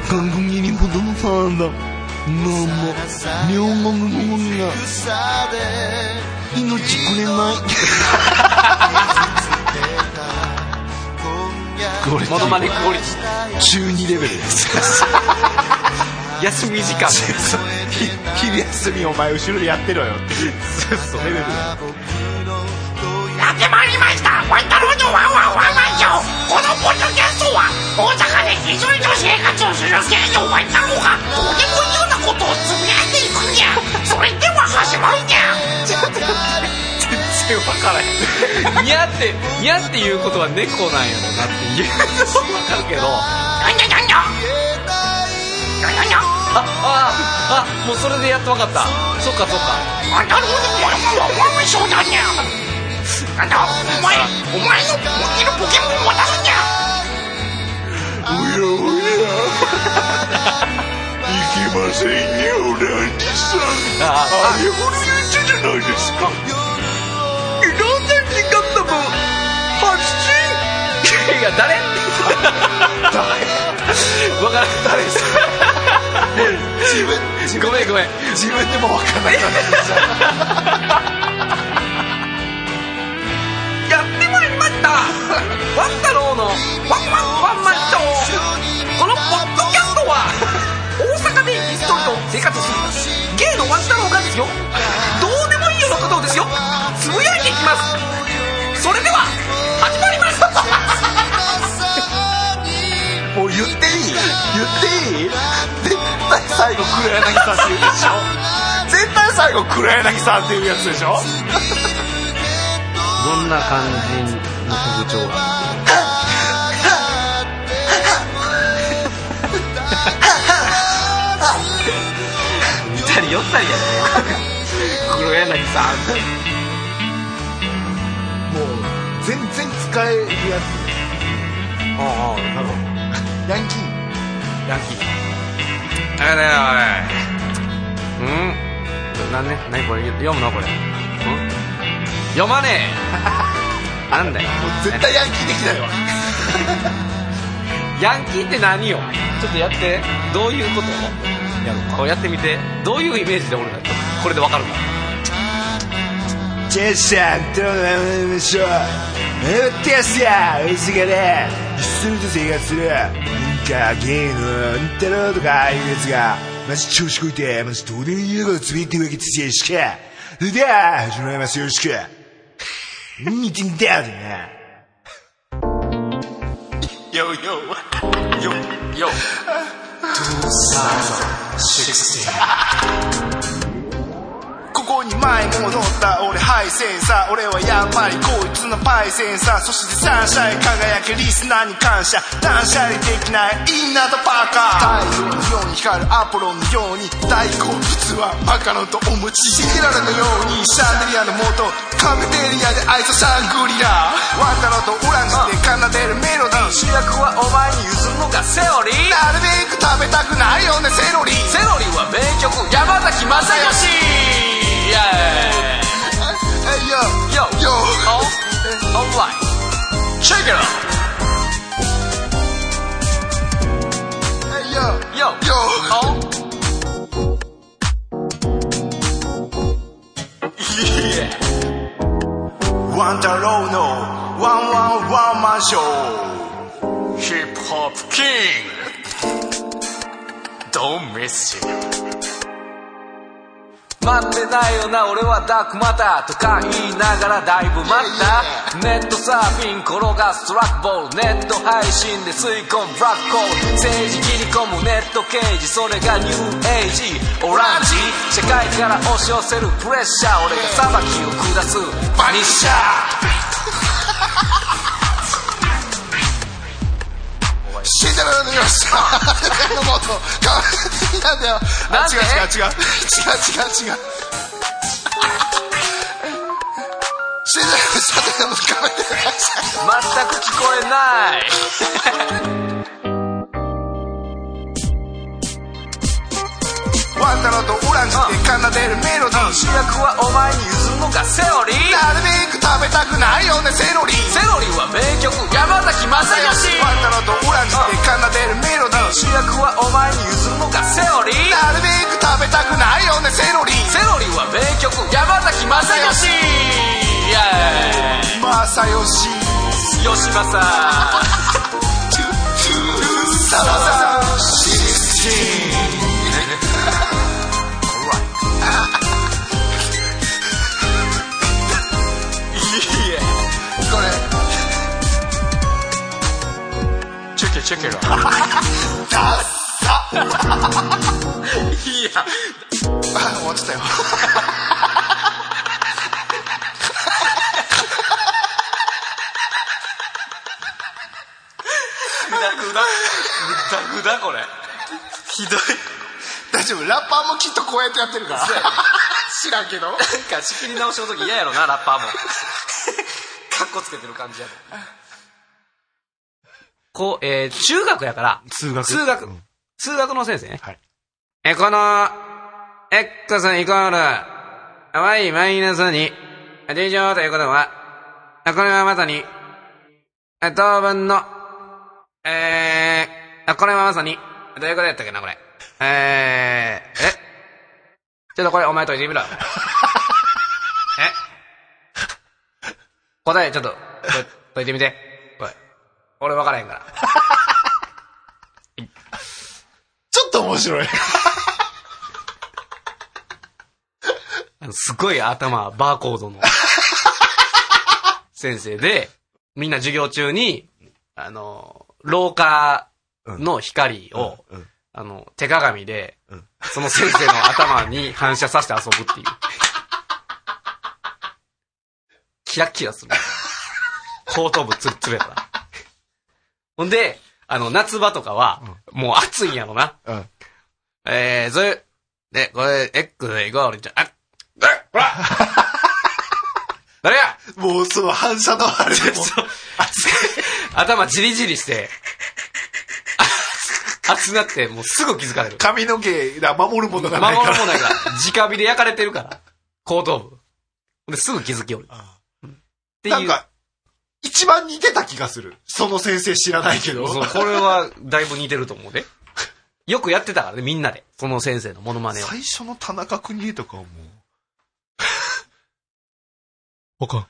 角切りポテトサラダママ両国の女命くれないクオリテモノマネィ。クオリティ中2レベルです。休み時間ひ 昼休みお前後ろでやってろよって。いうレベルってまいりました。ワン太郎のワンワンワンマンショーこのポッドキャストは大阪でひそりと生活をする芸のワン太郎がどうでもいいようなことをつぶやいていくんじゃそれでは始まるんじゃ全然分からへん。にゃってにゃっていうことは猫なんやろなっていう。の分かるけど。あなんじゃなんじゃなんじゃなんじゃああもうそれでやっと分かった。そっかそっか。ワン太郎のワンワンワンワンショーだにゃなんだお前お前の持ってるポケモンを渡すんじゃ。おやおやいけませんよランジさん。ああれほど言ったじゃないですか。いろんな時間だもん発信いや誰？分からん誰です。自分ごめんごめん自分でも分かんない ワン太郎のワンワンワンマンショー。このポッドキャストは大阪でひっそりと生活する芸のワン太郎がですよ。どうでもいいようなことをですよ。つぶやいていきます。それでは始まります。もう言っていい？いい言っていい？絶対最後黒柳さんって言うでしょ。絶対最後黒柳さんっていうやつでしょ。どんな感じの特徴が？見たり寄ったりやね。黒柳さん。もう全然使えるやああなるほど。つヤンキー。ヤンキー。あれうん？なんね？何これ？読むのこれ。うん？読まねえ。なんだよ。もう絶対ヤンキー的だよヤンキーって何よ？ちょっとやって。どういうこと？やろうこうやってみて。どういうイメージで俺らちょっとこれでわかるかジェスチャーとましょう？テスやおいしがね。ひっそりと生活する。なんかゲイのうんたろうとかいうやつが。マジ調子こいてマジどうでもいいのことつぶやいてるわけですよしかそれでは始まりますよろしくニ。よいよ、よ、よ、トゥーサー、こに前も乗った俺ハイセンサー。俺はやっぱりこいつのパイセンサー。そしてサンシャイン輝けリスナーに感謝。断捨離できないインナーとパーカー。太陽のように光るアポロンのように大好物はマカロンとお餅シゲララのように。シャンデリアの元カメテリアで愛想シャングリラワンタロとオランジで奏でるメロディー主役はお前に譲るのがセオリー？なるべく食べたくないよねセロリ。セロリは名曲。山崎正義イエーイ Hey yo Yo yo Oh Alright Check it out Hey yo Yo yo Oh Yeah ワンタロウのワンワンワンマンショーヒップホップキング Don't miss it 待ってないよな俺はダークマターとか言いながらだいぶ待った。ネットサーフィン転がすトラックボールネット配信で吸い込むブラックホール政治切り込むネット刑事それがニューエイジオランジ。社会から押し寄せるプレッシャー俺が裁きを下す。バニッシャシンデレラのよっしゃのもとかなんだよ違う違う違う。違う違うのし全く聞こえないワンタロとオランジで奏でるメロディー。主役はお前に譲るのがセオリ。ーなるべく食べたくないよねセロリ。セロリは名曲山崎正義ワンタロとオランジで奏でるメロディー。主役はお前に譲るのがセオリ。ーなるべく食べたくないよねセロリ。セロリは名曲山崎正義イエーマサヨシイ吉正。サラサシステチェケラダッサいや。あ終わっちゃったよ。グダグダグダグダこれ。ひどい。大丈夫。ラッパーもきっとこうやってやってるから。知らんけど。なんか仕切り直しの時嫌やろなラッパーも。カッコつけてる感じやもんこう、えー、中学やから数学数学、数学の先生ね。はいえ、この、x イコール、y マイナス2、で以上ということは、あこれはまさに、え当分の、えー、あこれはまさに、どういうことやったっけな、これ。えー、え？ちょっとこれお前解いてみろ。え？答えちょっと、解いてみて。俺分からへんから。ちょっと面白いすごい頭、バーコードの先生で、みんな授業中に、あの、廊下の光を、うん。あの、手鏡でうん、その先生の頭に反射させて遊ぶっていう。キラッキラする。後頭部ツルツルやから。ほんで、あの、夏場とかは、もう暑いんやろな。うん。えー、それ、で、これ、X でイコールじゃ、あ、え、ほら誰や？もうその反射のあれでも、頭じりじりして、あ熱なって、もうすぐ気づかれる。髪の毛が守るものがない守から。るもんないから、直火で焼かれてるから、後頭部。で、すぐ気づきおる。っていう。なんか、一番似てた気がする。その先生知らないけど。そうこれは、だいぶ似てると思うで。よくやってたからね、みんなで。その先生のモノマネを。最初の田中邦衛とかはもう。わかん。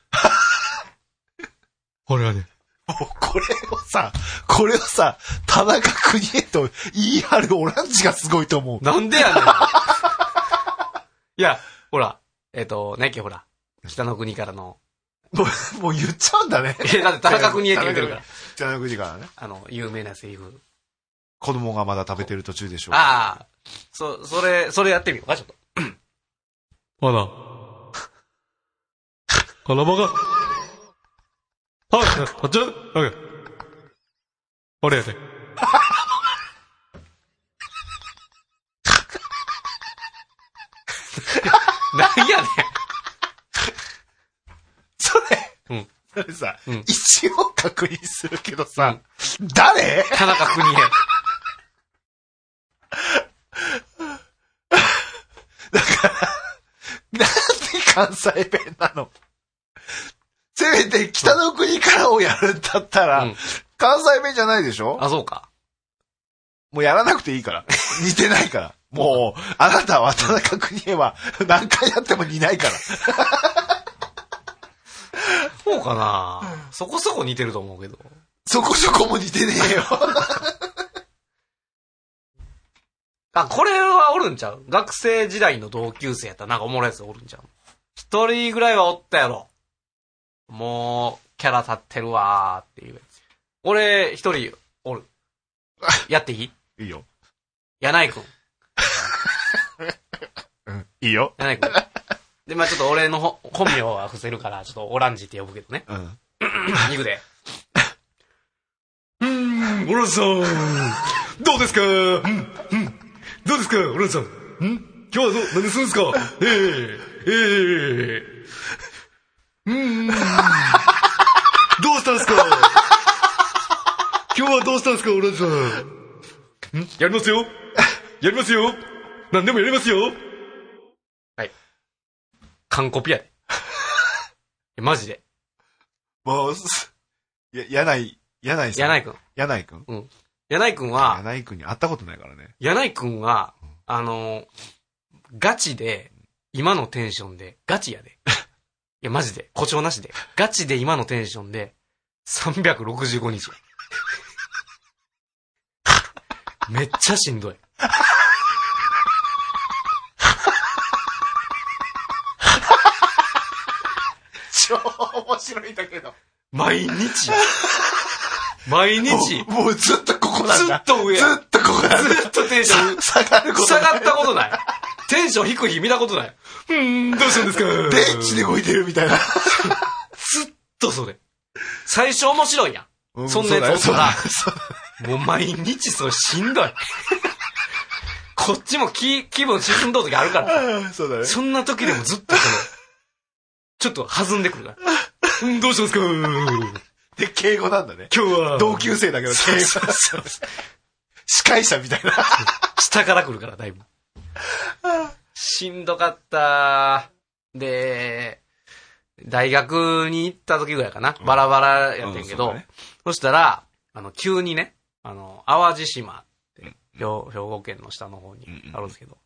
俺はね、もうこれをさ、これをさ、田中邦衛と言い張るオランジがすごいと思う。なんでやねん。いや、ほら、えっ、と、ねっけほら、北の国からの、もう、もう言っちゃうんだね。え、だって田中邦衛って言ってるから。田中邦衛からね。あの、有名なセリフ。子供がまだ食べてる途中でしょう。ああ、そ、それ、それやってみようか、ちょっと。まだ、衣が、はい、あっち？ゃうはい。俺やで。さ、うん一応確認するけどさ、誰？田中邦衛。なんで関西弁なの？せめて北の国からをやるんだったら、うん関西弁じゃないでしょ？あ、そうか。もうやらなくていいから。似てないから。もう、あなたは田中邦衛は何回やっても似ないから。そうかなそこそこ似てると思うけど。そこそこも似てねえよ。あ、これはおるんちゃう？学生時代の同級生やったらなんかおもろいやつおるんちゃう？一人ぐらいはおったやろ。もう、キャラ立ってるわーっていうやつ。俺、一人おる。やっていい？いいよ。柳井くん。うん。いいよ。柳井くん。で、まあちょっと俺のほ本名は伏せるから、ちょっとオランジって呼ぶけどね。うん。いくで。うーん、オランさん。どうですか？うん、うん。どうですかオランさん？ん？今日はど、何するんですか？ええええうーん。どうしたんですか？今日はどうしたんですかオランさん？ん？やりますよやりますよ何でもやりますよ完コピやで。えマジで？もう、すや、柳井、柳井さん。柳井くん。柳井くん？柳井くんは、柳井くんに会ったことないからね。柳井くんは、あの、ガチで、今のテンションで、ガチやで。いや、マジで、誇張なしで。ガチで今のテンションで、365日や。めっちゃしんどい。超面白いんだけど。毎日？や。毎日？もうもうずっとここなんずだ。っと上や。ずっとここなんだ。ずっとテンション、下がること下がったことない。テンション低い日見たことない。うーん、どうしたんですか？電池で動いてるみたいな。ずっとそれ。最初面白いやん。うそんなやつおったらそうだもう毎日それしんどい。こっちも気、気分沈んどる時あるから。だ そうだね。そんな時でもずっとその、ちょっと弾んでくるから。うん、どうしたんですか？で、敬語なんだね。今日は、同級生だけど、敬語。司会者みたいな。下から来るから、だいぶ。しんどかった。で、大学に行った時ぐらいかな。バラバラやってんけど、うんそうだねそしたら、あの、急にね、あの、淡路島って、兵兵庫県の下の方にあるんですけど、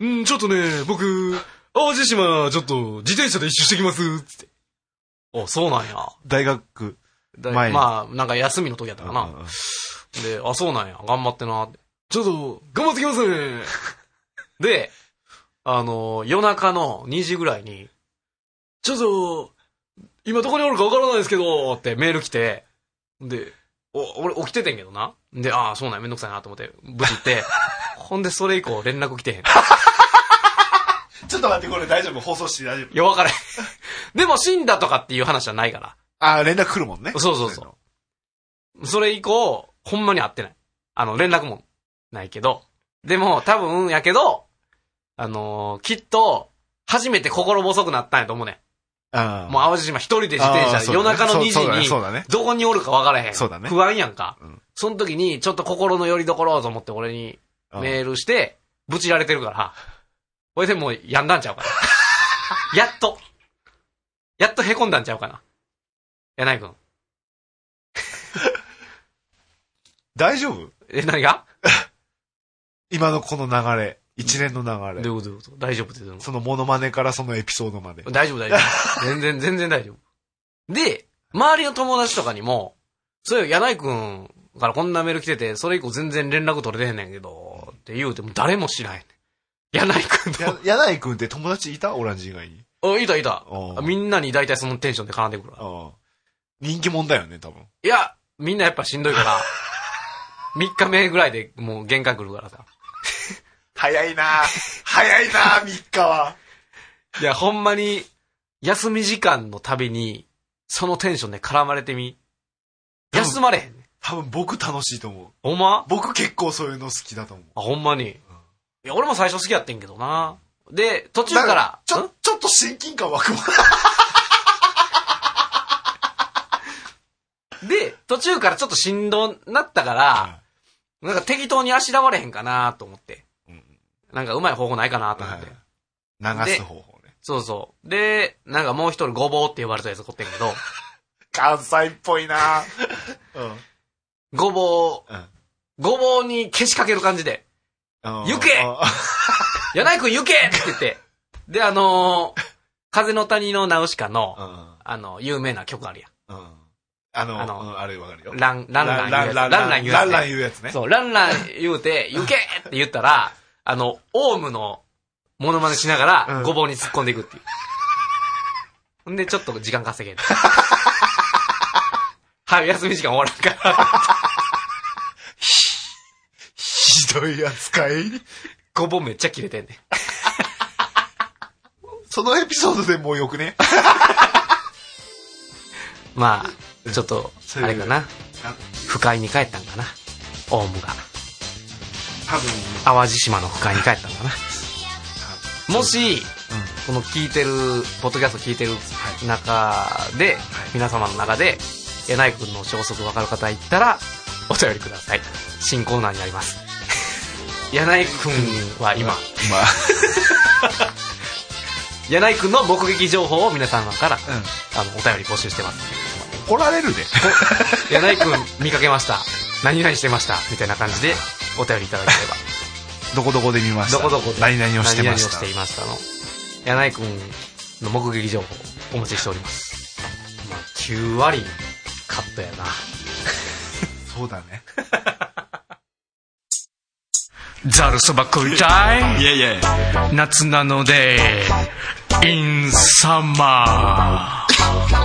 うん、ちょっとね、僕、淡路島、ちょっと、自転車で一周してきます、つって。お、そうなんや。大学。だ前にまあ、なんか休みの時やったかな。うんで、あ、そうなんや。頑張ってなって。ちょっと、頑張ってきますね。で、あの、夜中の2時ぐらいに、ちょっと、今どこにおるかわからないですけど、ってメール来て、で、お、俺起きててんけどな。で、ああ、そうなんやめんどくさいなと思って、無事って、ほんでそれ以降連絡来てへん。ちょっと待って、これ大丈夫？放送して大丈夫？いや、わからへん。でも死んだとかっていう話はないから。あー連絡来るもんね。そうそうそう。それ以降、ほんまに会ってない。あの、連絡もないけど。でも、多分やけど、あのーきっと、初めて心細くなったんやと思うねあん。もう淡路島一人で自転車でね夜中の2そうそうだね時に、どこにおるか分からへん。そうだね不安やんかうん。その時に、ちょっと心の拠り所と思って俺にメールして、ブチられてるから、これでもうやんだんちゃうかな。やっと。やっと凹んだんちゃうかな。柳井くん。大丈夫？え、何が？今のこの流れ。一連の流れ。どういうこと？どういうこと？大丈夫ってそのモノマネからそのエピソードまでと。大丈夫大丈夫。全然、全然大丈夫。で、周りの友達とかにも、そういう柳井くんからこんなメール来てて、それ以降全然連絡取れてへんねんけど、って言うても誰も知らへんねん。柳井くんやと。、柳井くんって友達いた？オランジ以外に。あ、いたいたあ。みんなに大体そのテンションで絡んでくる人気者だよね、多分。いや、みんなやっぱしんどいから、3日目ぐらいでもう限界来るからさ。早いな早いな3日は。いや、ほんまに、休み時間のたびに、そのテンションで絡まれてみ。休まれへんねん。多分僕楽しいと思う。ほんま？僕結構そういうの好きだと思う。あ、ほんまに。いや、俺も最初好きやってんけどな。で、途中から、ちょ、ちょっと親近感湧くもん。ん で、途中からちょっとしんどなったから、なんか適当にあしらわれへんかなと思って。うんなんかうまい方法ないかなと思って。流す方法ね。そうそう。で、なんかもう一人ごぼうって呼ばれたやつおってんけど、関西っぽいな うん。ごぼう、うんごぼうに消しかける感じで、うん行け柳井くん行けって言って。で、あのー風の谷のナウシカの、うんあの、有名な曲あるやうん。あの、あのうんあれわかるよ。ん。ラン、ランラン言うやつ。ランラン言うやつね。ランラン言うやつね。そう、ランラン言うて、行けって言ったら、あの、オウムのモノマネしながら、うんごぼうに突っ込んでいくっていう。ほんで、ちょっと時間稼げる。はい、休み時間終わらんから。ひどい扱い。ごぼうめっちゃ切れてんねん。そのエピソードでもうよくね？まあ、ちょっと、あれかな。不快に帰ったんかな。オウムが。多分、淡路島の不快に帰ったんかな。もし、この聞いてる、ポッドキャスト聞いてる中で、皆様の中で、柳井くんの消息分かる方いったら、お便りください。新コーナーになります。柳井くんは今、まあ、柳井くんの目撃情報を皆様から、うあの、お便り募集してます。ん。怒られるで。柳井くん見かけました。何々してました。みたいな感じで、お便りいただければ。どこどこで見ました？どこどこで何々をしてました？何々をしていましたの。柳井くんの目撃情報お待ちしております。まあ、9割カットやな。そうだね。ザルそば食いたいいやいや夏なので、インサマー。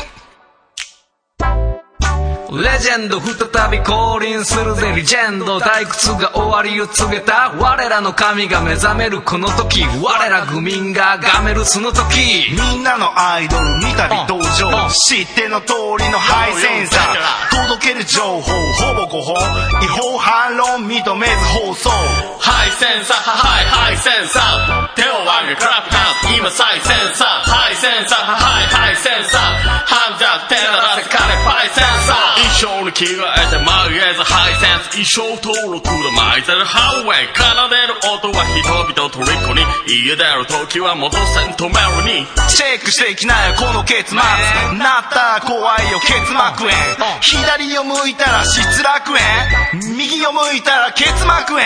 レジェンド再び降臨するぜ。レジェンド退屈が終わりを告げた。我らの神が目覚めるこの時。我ら愚民ががめるその時。みんなのアイドル見たび登うん。場知っての通りのハイセンサー。届ける情報ほぼ誤報違法反論認めず放送。ハイセンサー、ハイハイセンサー。手を上げ、クラップハン今最センサー。ハイセンサー、ハイハイセンサー。ハンジャー、手出せ、金パイセンサー。衣装に着替えて眉毛ずハイセンス。衣装登録の巻いてるハウェイ。奏でる音は人々虜に。家出る時は元セントメルに。チェックしていきなよこの結末なったら怖いよ結膜炎左を向いたら失楽園右を向いたら結膜炎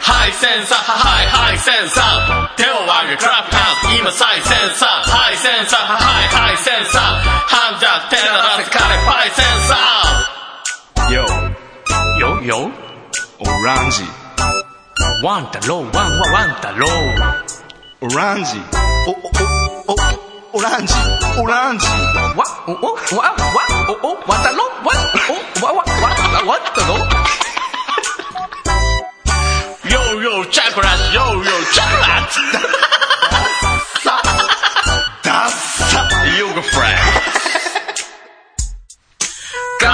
ハイセンサー、ハイハイセンサー。手を上げ、クラップハン今最センサー。ハイセンサー、ハイハイセンサー。ハンジャー、手出せ、金パイセンサー。よよよオランジワン太郎ワンワワン太郎オランジおおおおオランジオランジわおおわわおおわ太郎わおわわわわあ、what the no? Yo, yo, chocolate, yo, yo,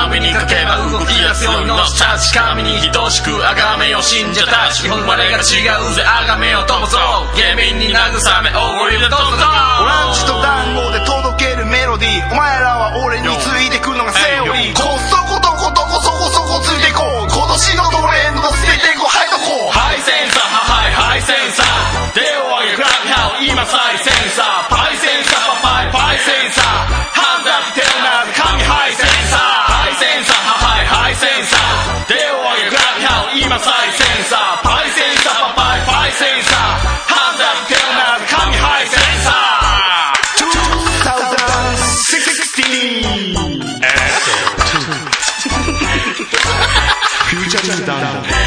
神にかけば動き出すようにのした。ち神に等しく崇めよ信者たち。我が違うぜ崇めよともそう下民に慰めおごりでどうぞランチと団子で届けるメロディーお前らは俺についてくるのがセオリーこそことことこそこそこついていこう。今年のトレンド捨ててこはいとこうハイセンサーはいはいセンサー手を上げクラブハウ今さえセンサー。ーも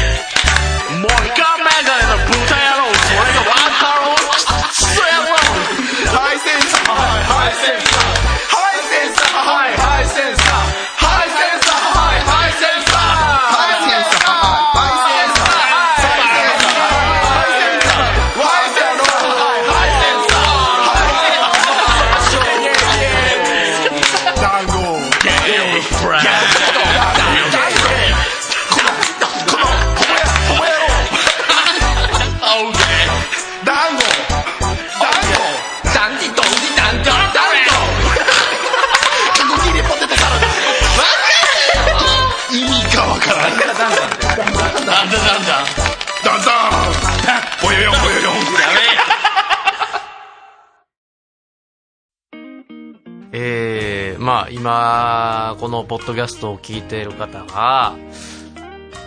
まあ今、このポッドキャストを聞いている方が、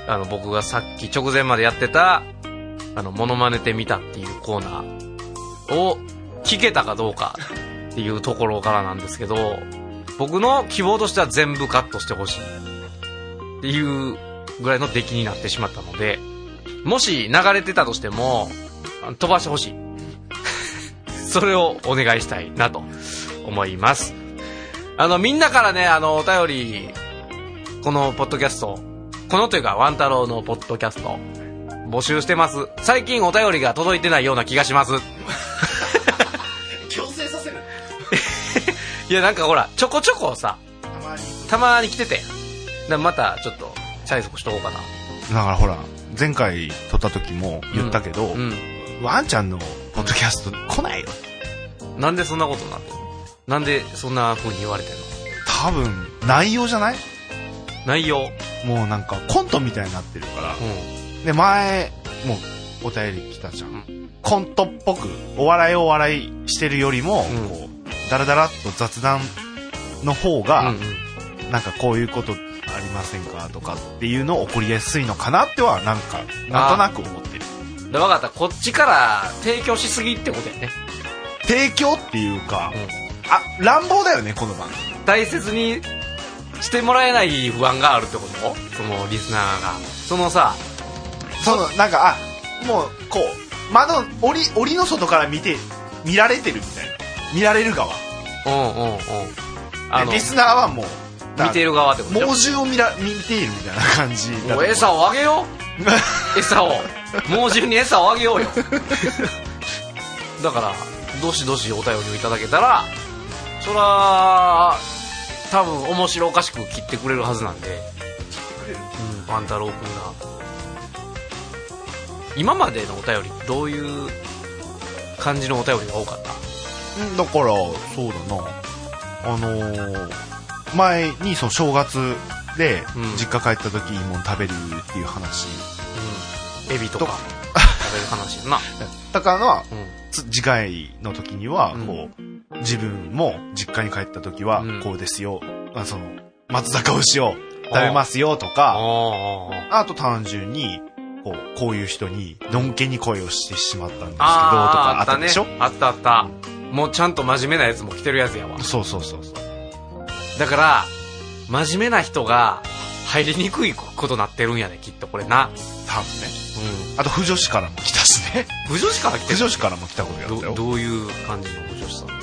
あの、僕がさっき直前までやってた、あの、モノマネてみたっていうコーナーを聞けたかどうかっていうところからなんですけど、僕の希望としては全部カットしてほしいっていうぐらいの出来になってしまったので、もし流れてたとしても、飛ばしてほしい。それをお願いしたいなと思います。あの、みんなからね、あの、お便り、このポッドキャスト、このというか、ワン太郎のポッドキャスト、募集してます。最近お便りが届いてないような気がします。強制させる いや、なんかほら、ちょこちょこさ、たまにたまに来ててまた、ちょっと、催促しとこうかな。だからほら前回撮った時も言ったけど、うん。ワンちゃんのポッドキャスト来ないよなんでそんなことになってんの？なんでそんな風に言われてんの？多分内容じゃない？内容。もうなんかコントみたいになってるから。う、ん。で前もうお便り来たじゃん、コントっぽくお笑いをお笑いしてるよりも、うん。こうダラダラっと雑談の方うんが、うん。なんかこういうことありませんかとかっていうの起こりやすいのかなってはなんかなんとなく思ってる。で、分かった。こっちから提供しすぎってことやね。提供っていうか、うんあ乱暴だよねこの番。組大切にしてもらえない不安があるってこと？そのリスナーが。そのさ、そのなんかあもうこう窓檻檻の外から見て見られてるみたいな。見られる側。うんうんうん。あの、リスナーはもう見ている側ってこと？猛獣を見ら見ているみたいな感じ。もう餌をあげよう？餌を。猛獣に餌をあげようよ。だからどしどしお便りをいただけたらそら多分面白おかしく切ってくれるはずなんで。うん万太郎君が。今までのお便りどういう感じのお便りが多かった？うんだからそうだな。あのー前にその正月でうん。実家帰った時いいもん食べるっていう話。うん。エビとかと食べる話やな。だからのはうん。つ次回の時にはうん。こう、自分も実家に帰った時はうん。こうですよ、あその松坂牛を食べますよとかああと単純にこうこういう人にのんけに恋をしてしまったんですけどとかあったでしょ？ねあったあった。もうちゃんと真面目なやつも来てるやつやわ。そうそうそうそう。だから真面目な人が入りにくいことなってるんやねきっとこれな。多分ね。うあと不女子からも来たしね。ん不女子から来て不る女子からも来たことやったよ。どどういう感じの不女子さん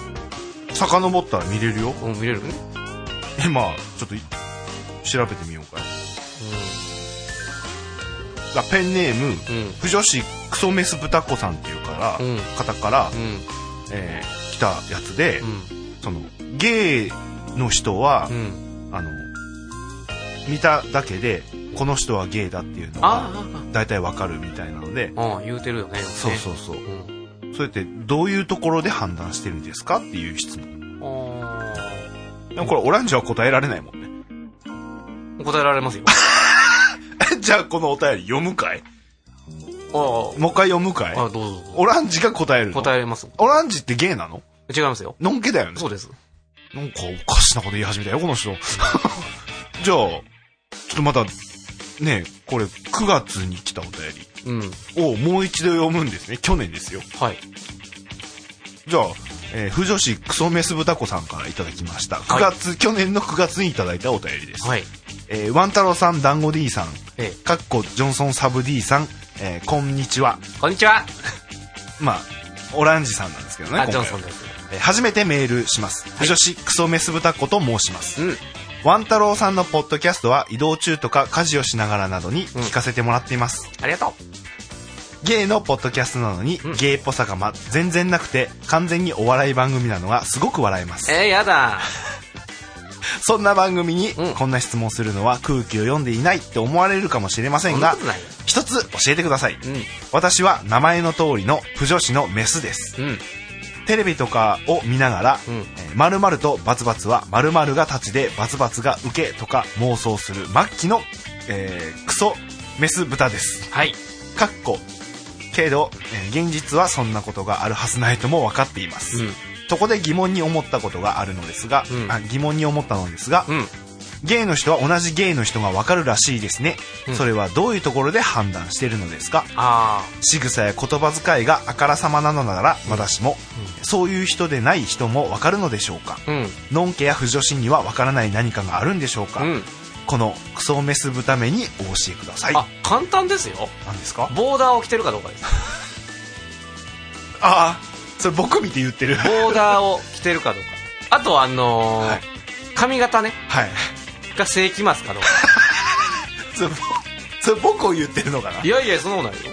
遡ったら見れるよ。うん見れる？ね今ちょっとい調べてみようか。よだペンネーム、うん。不女子クソメス豚子さんっていうから、うん。方から、うん。えー来たやつで、うん。そのゲイの人はう、ん。あの見ただけでこの人はゲイだっていうのあが大体わかるみたいなので、あああ言うてるよね。そうそうそう、うんそれってどういうところで判断してるんですかっていう質問。あでもこれオランジは答えられないもんね。ー答えられますよ。じゃあこのお便り読むかい？あもう一回読むかい？ああどうぞどうぞ。オランジが答えるの？答えます。オランジってゲイなの？違いますよ。のんけだよね。そうです。なんかおかしなこと言い始めたよ、この人。じゃあ、ちょっとまた、ねこれ9月に来たお便うんりをもう一度読むんですね。去年ですよ。はいじゃあ、えー、不女子クソメス豚子さんからいただきました。9月、去年の9月にいただいたお便りです。はいえーワン太郎さん、団子 D さん、えかっこジョンソンサブ D さん、えーこんにちは。こんにちは まあ、オランジさんなんですけどね。あジョンソンですえー初めてメールします。不女子クソメス豚子と申します。うんワン太郎さんのポッドキャストは移動中とか家事をしながらなどに聞かせてもらっています。ありがとゲイのポッドキャストなのに、うんゲイっぽさが、ま、全然なくて完全にお笑い番組なのがすごく笑えます。うえー、やだ そんな番組にうんこんな質問するのは空気を読んでいないって思われるかもしれませんがそんなことないよ一つ教えてください。うん私は名前の通りの不女子のメスです。うんテレビとかを見ながら、うん。えー〇〇とバツバツは〇〇が立ちでバツバツが受けとか妄想する末期の、えークソメス豚です。はい。かっこけど、えー現実はそんなことがあるはずないとも分かっています、うん。そこで疑問に思ったことがあるのですが、うん。あ疑問に思ったのですが、うんゲイの人は同じゲイの人が分かるらしいですね、うん。それはどういうところで判断しているのですか？あ仕草や言葉遣いがあからさまなのなら私も、そういう人でない人も分かるのでしょうか？あうん。のんけや不女子には分からない何かがあるんでしょうか、うん。このクソメス豚目にお教えください。あ簡単ですよ。何ですか？ボーダーを着てるかどうかです。ああそれ僕見て言ってる。ボーダーを着てるかどうか。あとあのーはい。髪型ね。はいが世紀末かどうか。それぼそれ僕を言ってるのかな？いやいやそうなるよ。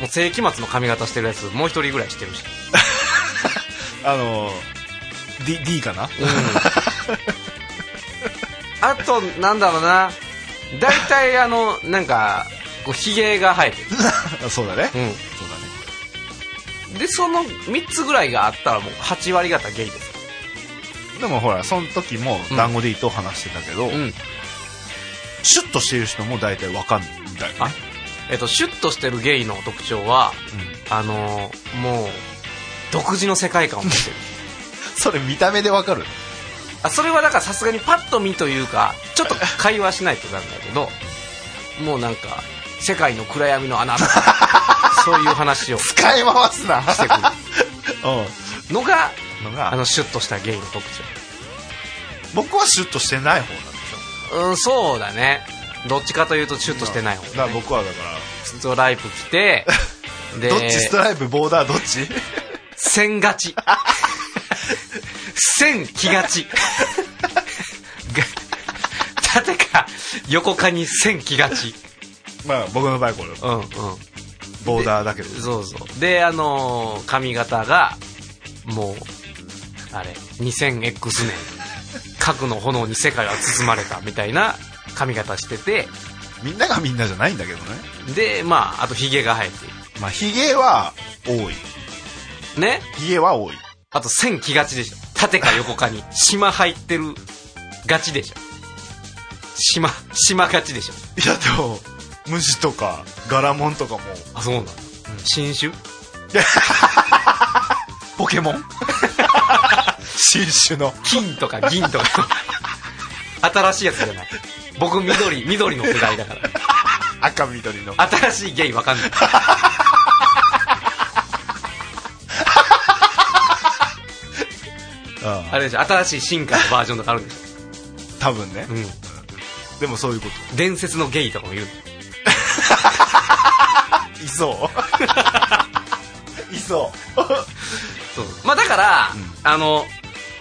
もう世紀末の髪型してるやつもう一人ぐらいしてるし。あの D, D かな？あとなんだろうな。大体あのなんかこうひげが生えてそうだね、る、そうだね。うん、でその3つぐらいがあったらもう8割方ゲイですでもほらその時もうん。団子 D と話してたけど、うん。シュッとしてる人も大体わかんないんだよね。あえっとシュッとしてるゲイの特徴はあのーもう独自の世界観を持ってる。それ見た目でわかる？あそれはだからさすがにパッと見というかちょっと会話しないとなんだけど もうなんか世界の暗闇の穴とかそういう話を。し使い回すな。てくる。うのがんのがあのシュッとしたゲイの特僕はシュッとしてない方なんでしょ徴うんそうだね。どっちかというとシュッとしてない方。だから僕はだから。ストライプ着て でどっちストライプボーダーどっち？線勝ち。線気がち。が縦か横かに線気がち。まあ僕の場合これ。うんうん。ボーダーだけどそうそう。であのー髪型がもうあれ。2000X 年核の炎に世界は包まれたみたいな髪型してて。みんながみんなじゃないんだけどね。でまああとヒゲが生えていまあヒゲは多い。るね？ヒゲは多い。あと線気がちでしょ。縦か横かに島入ってるがちでしょ。島島がちでしょ。いやでも虫とか柄物とかも。あそうなんだ、新種？ポケモン？新種の。金とか銀とか。新しいやつじゃない。僕緑緑の世代だから。赤緑の。新しいゲイわかんない。ああ。れでしょ新しい進化のバージョンとかあるんでし多分ね。ょ、うん、でもそういうこ伝説のゲイとかもいる。といそう。いそうそう。まあだから、あの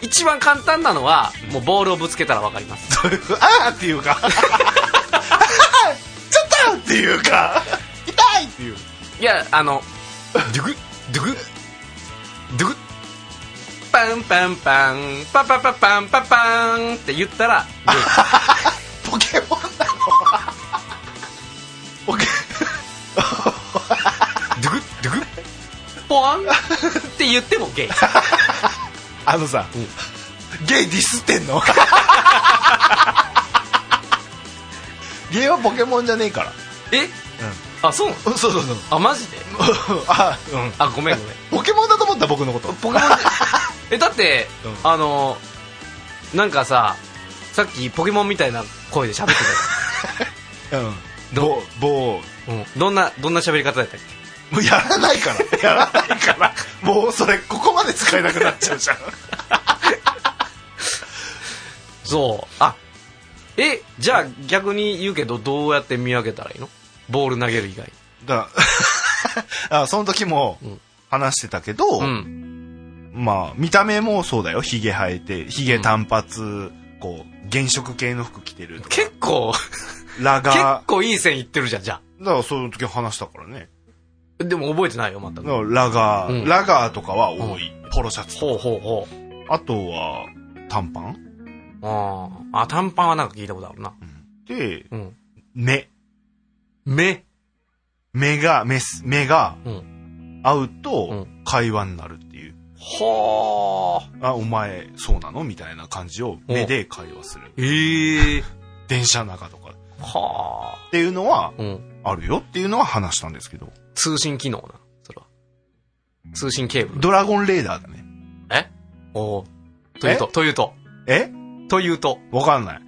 一番簡単なのはもうボールをぶつけたらわかります。ああっていうか。ちょっとっていうか。っていう。いや、あの、ドゥグドゥグドゥグ。パンパンパン、パパパパンパパンって言ったら、ポワン？って言ってもゲイ。あのさ、ゲイディスってんの？ゲイはポケモンじゃねえから。え？あ、そうなの？そうそうそうあ、マジで？あうん。あ、ごめんごめん。ポケモンだと思った僕のこと。ポケモンで。え、だって、うん。あの、なんかさ、さっきポケモンみたいな声で喋ってうん。ど某。うん。どんな、どんな喋り方だったっけ？もうやらないから。やらないから。もうそれここまで使えなくなっちゃうじゃん。そう。あ、え、じゃあ逆に言うけど、どうやって見分けたらいいの？ボール投げる以外。だから あその時もうん。話してたけど、うん。まあ見た目もそうだよ。ヒゲ生えてヒゲ単発、こう原色系の服着てる結構、結ラガ構いい線いってるじゃん、じゃーだからその時話したからね。あ。でも覚えてないよ、全く。だからラガー、うんラガーとかは多い、ポロシャツほうほうほう。あとは短パン、ああ。あ、短パンはなんか聞いたことあるな。でうん。目目？目が目す目がうん。合ううと会話になるっていう、はあ。あお前そうなの？みたいな感じを目で会話するええ電車の中とかっはあ。ていうのはうん。あるよっていうのは話したんですけど通信機能な。それは。通信ケーブル。ドラゴンレーダーだね。え？おうというと、というと、え？というと。わかんない。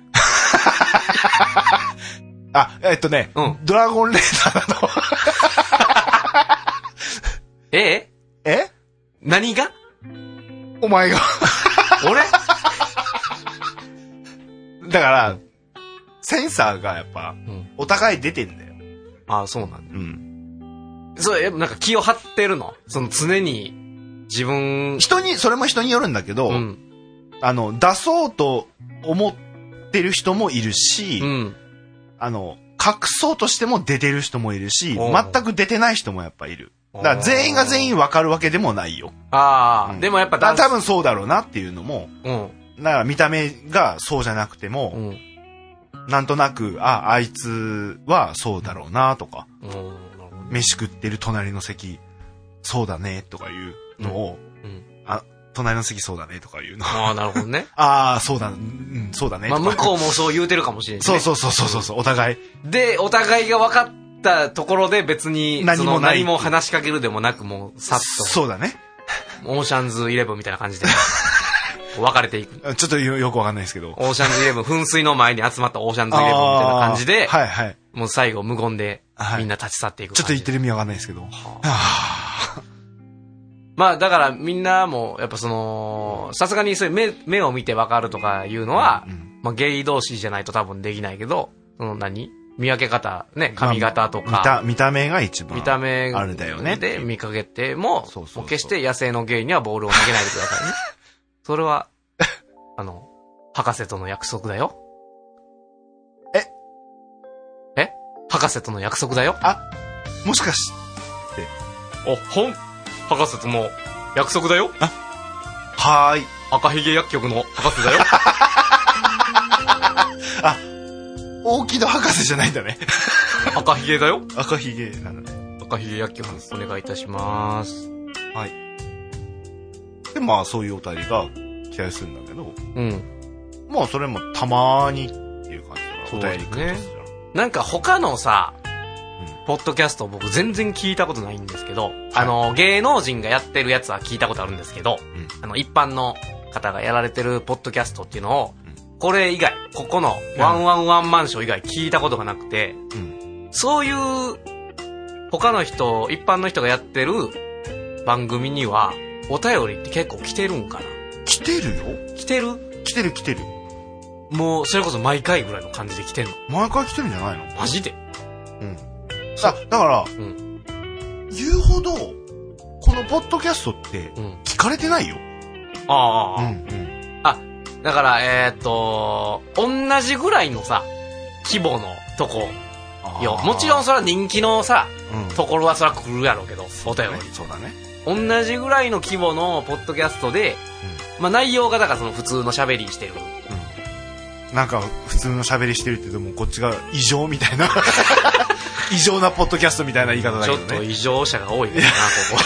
あえっとね、うん。ドラゴンレーダーなの え？え？え何が？お前が。俺？だからセンサーがやっぱん。お互い出てんだよ。ああ、そうなんだ。うんそう、え、なんか気を張ってるのその常に自分、人にそれも人によるんだけど、うん。あの出そうと思ってる人もいるし、うん。あの隠そうとしても出てる人もいるし全く出てない人もやっぱいるだから全員が全員わかるわけでもないよ、ああ、うんでもやっぱ多分、分そうだろうなっていうのもうん。だから見た目がそうじゃなくても、うん。なんとなく、あ、あいつはそうだろうなとか、うん。飯食ってる隣の席、そうだねとかいうのを、うん。あ、隣の席そうだねとかいうの。ああ、なるほどね。ああ、そうだ、うん、そうだねまあ。向こうもそう言うてるかもしれんし、ね。そうそうそうそうそう、お互い。で、お互いが分かったところで別に、何も何も話しかけるでもなく、もう、さっそうだね。と、オーシャンズイレブンみたいな感じで、分かれていく。ちょっとよよくわかんないですけど。オーシャンズイレブン、噴水の前に集まったオーシャンズイレブンみたいな感じで、はいはい。もう最後無言ではい。みんな立ち去っていくちょっと言ってる意味わかんないですけど。はあ。まあだからみんなもやっぱそのさすがにそういう目目を見てわかるとかいうのは、うんまあゲイ同士じゃないと多分できないけどその何？見分け方ね髪型と見た、か見た目が一番。見た目あれだよね。で見かけてもそうそう決して野生のゲイにはボールを投げないでくださいね。それは あの博士との約束だよ博士との約束だよ。もしかし、おほん。博士との約束だよ。はーい。赤ひげ薬局の博士だよ。大木戸博士じゃないんだね。赤ひげだよ。赤ひげなんだね。赤ひげ薬局お願いいたします。はい。で、まあそういうお便りが期待するんだけど、うん。まあそれもたまーにっていう感じだから、お便り来るとするなんか他のさ、ポッドキャスト僕全然聞いたことないんですけど、あの、芸能人がやってるやつは聞いたことあるんですけど、あの、一般の方がやられてるポッドキャストっていうのを、これ以外、ここのワンワンワンマンショー以外聞いたことがなくて、うん。そういう、他の人、一般の人がやってる番組には、お便りって結構来てるんかな。来てるよ。来てる？来てる来てる。もう、それこそ毎回ぐらいの感じで来てんの毎回来てるんじゃないの？マジで？うん。あ、だから、ん言うほど、このポッドキャストってうん。聞かれてないよ。ああ、うんうん。だから、えーっと、同じぐらいのさ、規模のとこよ。もちろんそれは人気のさ、うんところはそら来るやろうけど、お便り。そうだね。同じぐらいの規模のポッドキャストで、まあ内容がだからその普通の喋りしてる。なんか、普通の喋りしてるって言っても、こっちが異常みたいな。異常なポッドキャストみたいな言い方だちょっけどね。と異常者が多いですな、こ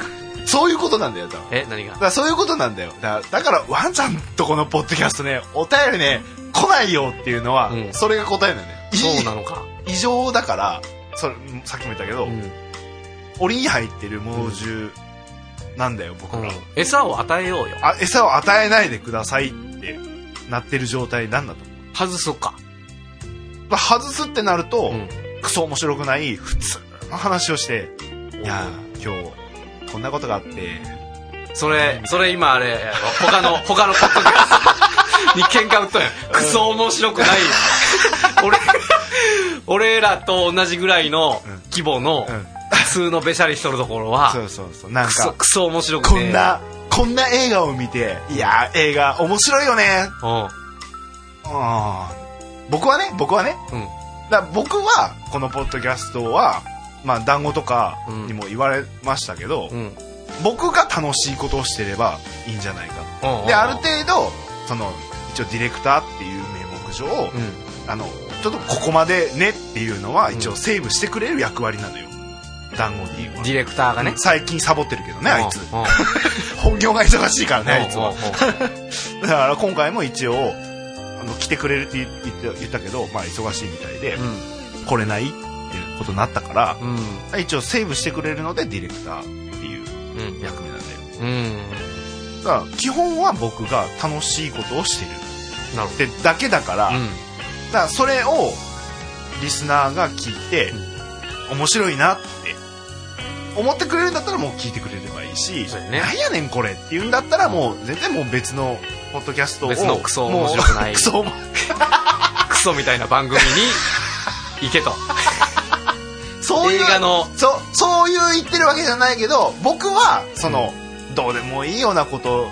こ。そういうことなんだよ、だ。え、何が？だそういうことなんだよ。だだから、ワンちゃんとこのポッドキャストね、お便りね、来ないよっていうのは、うんそれが答えなんだよ。いそうなのか。異常だから、それ、さっきも言ったけど、うん。檻に入ってる猛獣なんだよ、僕ら。餌を与えようよ。あ、餌を与えないでくださいってなってる状態なんだと。外すか。まあ外すってなると、うんクソ面白くない？普通の話をして、いやー、今日、こんなことがあって、それ、それ今あれ他の、他のポッドキャストに喧嘩売っとんやん。クソ面白くない。俺、俺らと同じぐらいのうん規模のうん、普通のべしゃりしとるところはそ、うそうそう、なんか、クソ面白くて。こんな、こんな映画を見て、いやー、映画面白いよね。うん。うん僕はね、僕はね、うん。だから僕は、このポッドキャストは、まあ、団子とかにも言われましたけど、うん。僕が楽しいことをしてればいいんじゃないかうんである程度その一応ディレクターっていう名目上、うん。あのちょっとここまでねっていうのは一応セーブしてくれる役割なのよ団子 D はディレクターがね。最近サボってるけどねあいつうんうん 本業が忙しいからねあいつはうんうん だから今回も一応あの来てくれるって言って言ったけど、まあ、忙しいみたいで、来れないっていうことになったから、うん。うん。一応セーブしてくれるのでディレクターっていううん。役目なんだようん。だから基本は僕が楽しいことをしてるなるほってだけだから、ど。うん。だからそれをリスナーが聞いて、面白いなって思ってくれるんだったらもう聞いてくれればいいし、ね。なんやねんこれって言うんだったらもう全然もう別のポッドキャストを別のクソ面白くない。クソクソみたいな番組に 行けと。そういう映画の。そうそういう言ってるわけじゃないけど僕はその、どうでもいいようなこと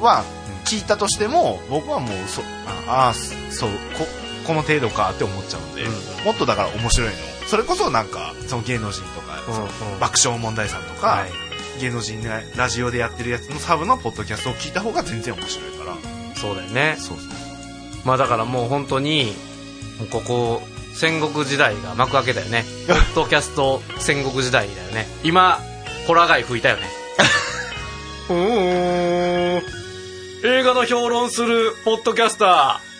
は聞いたとしても僕はもうそああそうここの程度かって思っちゃうんで、うんもっとだから面白いのそれこそなんかその芸能人とか、うんうん爆笑問題さんとか、はい芸能人がラジオでやってるやつのサブのポッドキャストを聞いた方が全然面白いからそうだよね。そうそうまあだからもう本当に、もうここ、戦国時代が幕開けたよね。ポッドキャスト戦国時代だよね。今、ホラガイ吹いたよね。うーん。映画の評論するポッドキャスター、ク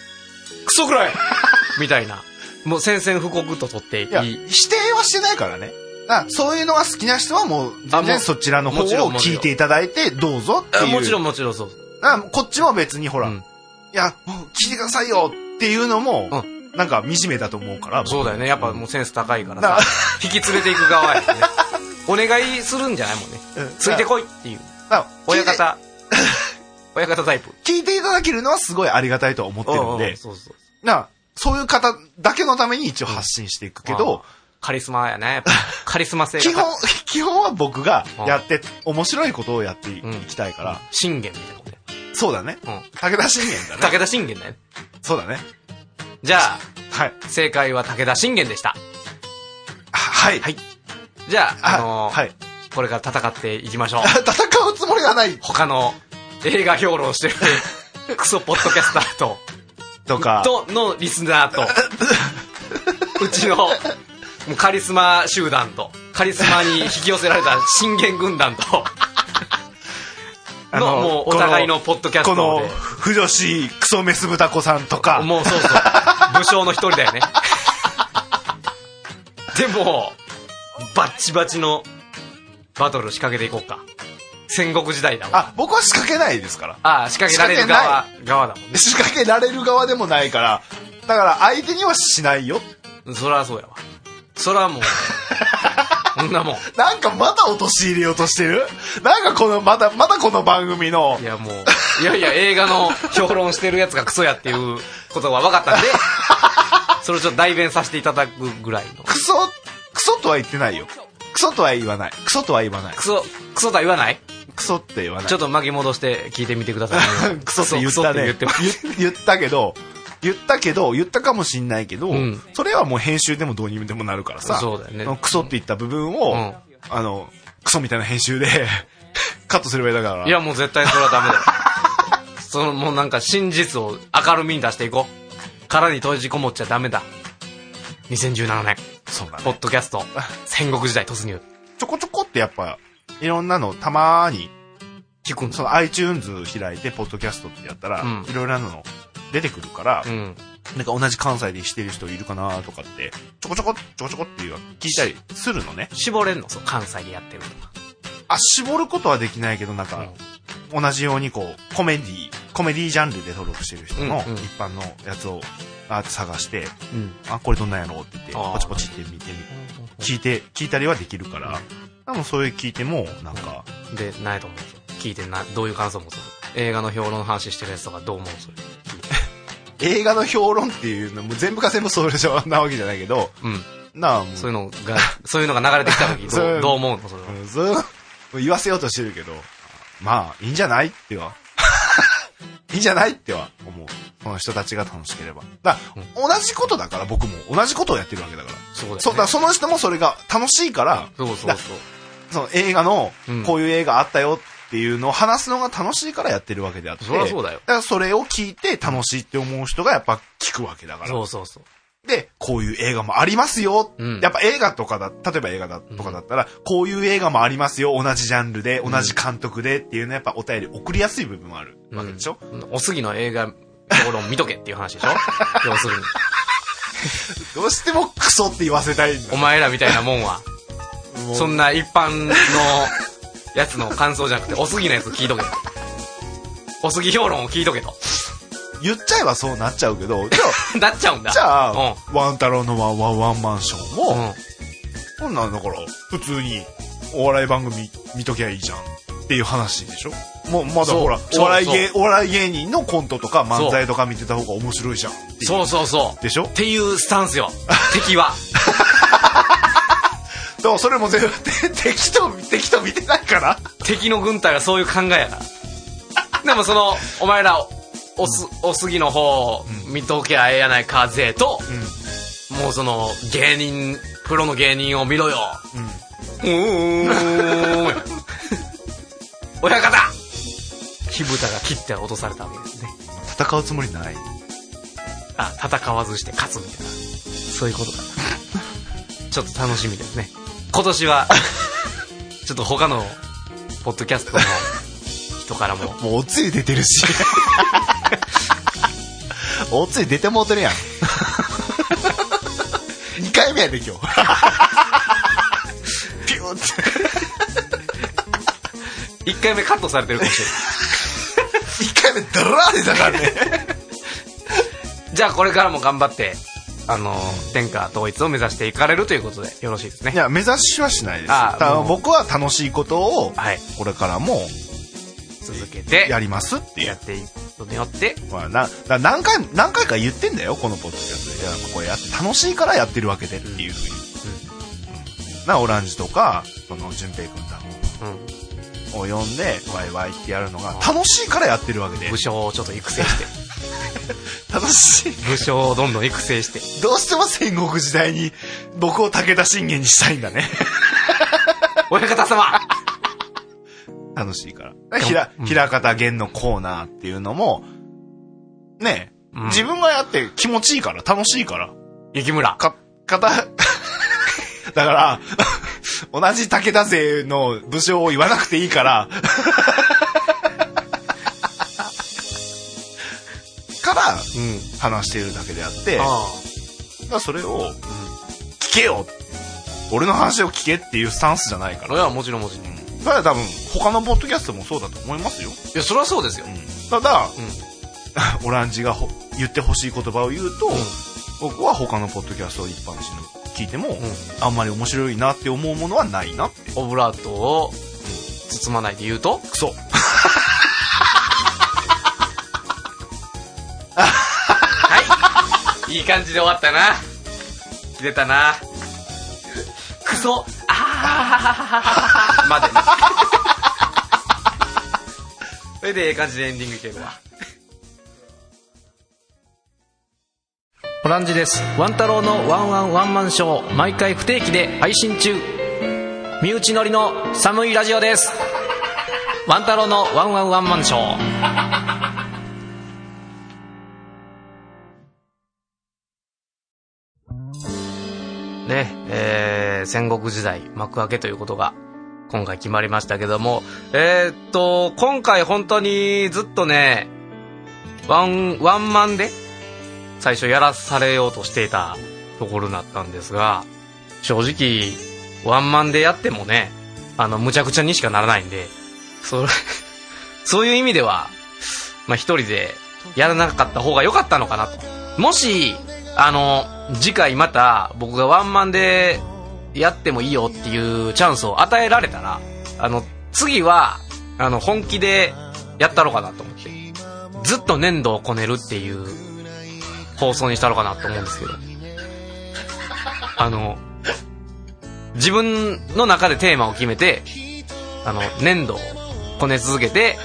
ソくらい みたいな。もう宣戦布告と取っていい。否定はしてないからねだからそういうのが好きな人はもう全然そちらの方を聞いていただいてどうぞっていうあもちろんもちろんそう。だからこっちも別にほら、うんいや、もう聞いてくださいよっていうのも、うなんか惨めだと思うから。そうだよね。やっぱもうセンス高いからさ。引き連れていく側やね。お願いするんじゃないもんね。うんついてこいっていう。親方。親方タイプ。聞いて聞いただけるのはすごいありがたいとは思ってるんで、そうそう。なそういう方だけのために一応発信していくけど、カリスマやね。カリスマ性が。基本、基本は僕がやって、面白いことをやっていうんきたいから、信玄みたいなことやそうだね。うん。武田信玄だね。武田信玄だよ。そうだね。じゃはい。あ、正解は武田信玄でした。ははい。はいじゃあ、あのーはい。これから戦っていきましょう。戦うつもりはない他の映画評論してる クソポッドキャスターと、とか。と、のリスナーと、うちの、もうカリスマ集団と、カリスマに引き寄せられた信玄軍団と、あの、もうお互いのポッドキャスこの、ト不女子クソメス豚子さんとかで、、もうそうそう、武将の一人だよね。でも、バッチバチのバトル仕掛けていこうか。戦国時代だわ。あ、僕は仕掛けないですから。ああ、仕掛けられる側、側だもんね。仕掛けられる側でもないから、だから相手にはしないよ。そらそうやわ。そらもう、そんなもん。なんかまた陥れようとしてる？なんかこの、また、またこの番組のい、やもう、いやいや、映画の評論してるやつがクソやっていうことが分かったんで、それをちょっと代弁させていただくぐらいの。クソ、クソとは言ってないよ。クソとは言わない。クソとは言わない。クソ、クソとは言わない？クソって言わない。ちょっと巻き戻して聞いてみてください、ねクソって言ったね。言ったけど、言ったけど、言ったかもしんないけど、うんそれはもう編集でもどうにでもなるからさ、そうだよねクソって言った部分を、うんあの、クソみたいな編集で カットすればいいだから。いや、もう絶対それはダメだよ。その、もうなんか真実を明るみに出していこう。殻に閉じこもっちゃダメだ。2017年、そうだねポッドキャスト、戦国時代突入。ちょこちょこってやっぱ、いろんなのたまーに、聞くんその iTunes 開いて、ポッドキャストってやったら、うんいろいろなの出てくるから、うん。なんか同じ関西でしてる人いるかなとかって、ちょこちょこ、ちょこちょこっていう聞いたりするのね。絞れんの？そう、関西でやってるとか。あ、絞ることはできないけど、なんか、同じようにこう、コメディ、コメディジャンルで登録してる人のうんうん一般のやつを、あ探して、うん。あ、これどんなんやろうって言って、ポチポチって見てみ、聞いて、聞いたりはできるから、多分そういう聞いても、なんか、で、ないと思うぞ。聞いてな、どういう感想もそう。映画の評論の話してるやつとかどう思う？それ。映画の評論っていうのも全部が全部それじゃなわけじゃないけど、うん。なあ、もう、そういうのが、そういうのが流れてきた時 そうどう、どう思うの？それは。うんそう言わせようとしてるけど、まあ、いいんじゃない？っては。いいんじゃない？っては思う。この人たちが楽しければ。だから、同じことだから、僕も同じことをやってるわけだから。そうだよ、ね。そう、だからその人もそれが楽しいから、そうそうそうだ。その映画のうん、こういう映画あったよっていうのを話すのが楽しいからやってるわけであって。そりゃそうだよからそれを聞いて楽しいって思う人がやっぱ聞くわけだから。そうそうそう。で、こういう映画もありますよ。うんやっぱ映画とかだ、例えば映画だとかだったら、こういう映画もありますよ。同じジャンルで、同じ監督でっていうのはやっぱお便り送りやすい部分もあるわけでしょ、うんおすぎの映画評論見とけっていう話でしょ？要するに。どうしてもクソって言わせたいんだお。前らみたいなもんは、そんな一般のやつの感想じゃなくて、おすぎのやつ聞いとけと。おすぎ評論を聞いとけと。言っちゃえばそうなっちゃうけど、じゃあ、なっちゃうんだ。じゃあ、うワン太郎のワンワンワンマンショーも、ん。うん。こんなんだから、普通にお笑い番組見ときゃいいじゃんっていう話でしょ？もうまだほら、お笑い芸、お笑い芸人のコントとか漫才とか見てた方が面白いじゃん。そうそうそう。でしょ？っていうスタンスよ。敵は。だからそれも全部て 敵と、敵と見てないから。敵の軍隊はそういう考えやから。でもその、お前ら、おす、おすぎの方、見とけゃええやないかぜと、もうその、芸人、プロの芸人を見ろよ。うーん。親方火蓋が切って落とされたわけですね。戦うつもりない。あ、戦わずして勝つみたいな。そういうことかな。ちょっと楽しみですね。今年は、ちょっと他の、ポッドキャストの人からも、もうおつゆ出てるし。おつゆ出てもうてるやん。2回目やで今日。ピューって。1回目カットされてるかもしれない。1回目ダラー出たからね。じゃあこれからも頑張って、あの、天下統一を目指していかれるということでよろしいですね。いや、目指しはしないです。僕は楽しいことを、はい。これからも続けて、やりますっていうやっていくことによって、まあ、な、だ何回、何回か言ってんだよ、このポッドキャストで。いや、これやって楽しいからやってるわけでっていうふうに。うんな、オランジとか、その、淳平くんだうん。を呼んで、ワイワイってやるのが、楽しいからやってるわけで武。将をちょっと育成して、楽しい。武将をどんどん育成して、どうしても戦国時代に、僕を武田信玄にしたいんだね。親方様楽しいから。ひら、ひらかた弦のコーナーっていうのも、ねえ、うん自分がやって気持ちいいから、楽しいから。雪村。か、かた、だから、同じ武田勢の武将を言わなくていいから、からうん。話しているだけであって、だかあらそれを、聞けよ俺の話を聞けっていうスタンスじゃないかあ。いら。や、もちろんもちろん。いただ多分、他のポッドキャストもそうだと思いますよ。や、それはそうですよ。ただ、オランジがほ言ってほしい言葉を言うと、僕は他のポッドキャストを一般人の聞いても、あんまり面白いなって思うものはないなって。オブラートを包まないで言うと、クソ。い。いい感じで終わったな。切れたな。クソ、あーまでね。それでええ感じでエンディングいけるわ。オランジですワン太郎のワンワンワンマンショー毎回不定期で配信中身内乗りの寒いラジオですワン太郎のワンワンワンマンショーねえー戦国時代幕開けということが今回決まりましたけども。えーっと今回本当にずっとねワンワンマンで最初やらされようとしていたところだったんですが正直ワンマンでやってもねあのむちゃくちゃにしかならないんでそれ そういう意味ではまあ一人でやらなかった方が良かったのかなと。もしあの次回また僕がワンマンでやってもいいよっていうチャンスを与えられたらあの次はあの本気でやったろうかなと思ってずっと粘土をこねるっていう放送にしたのかなと思うんですけどあの自分の中でテーマを決めてあの粘土をこね続けて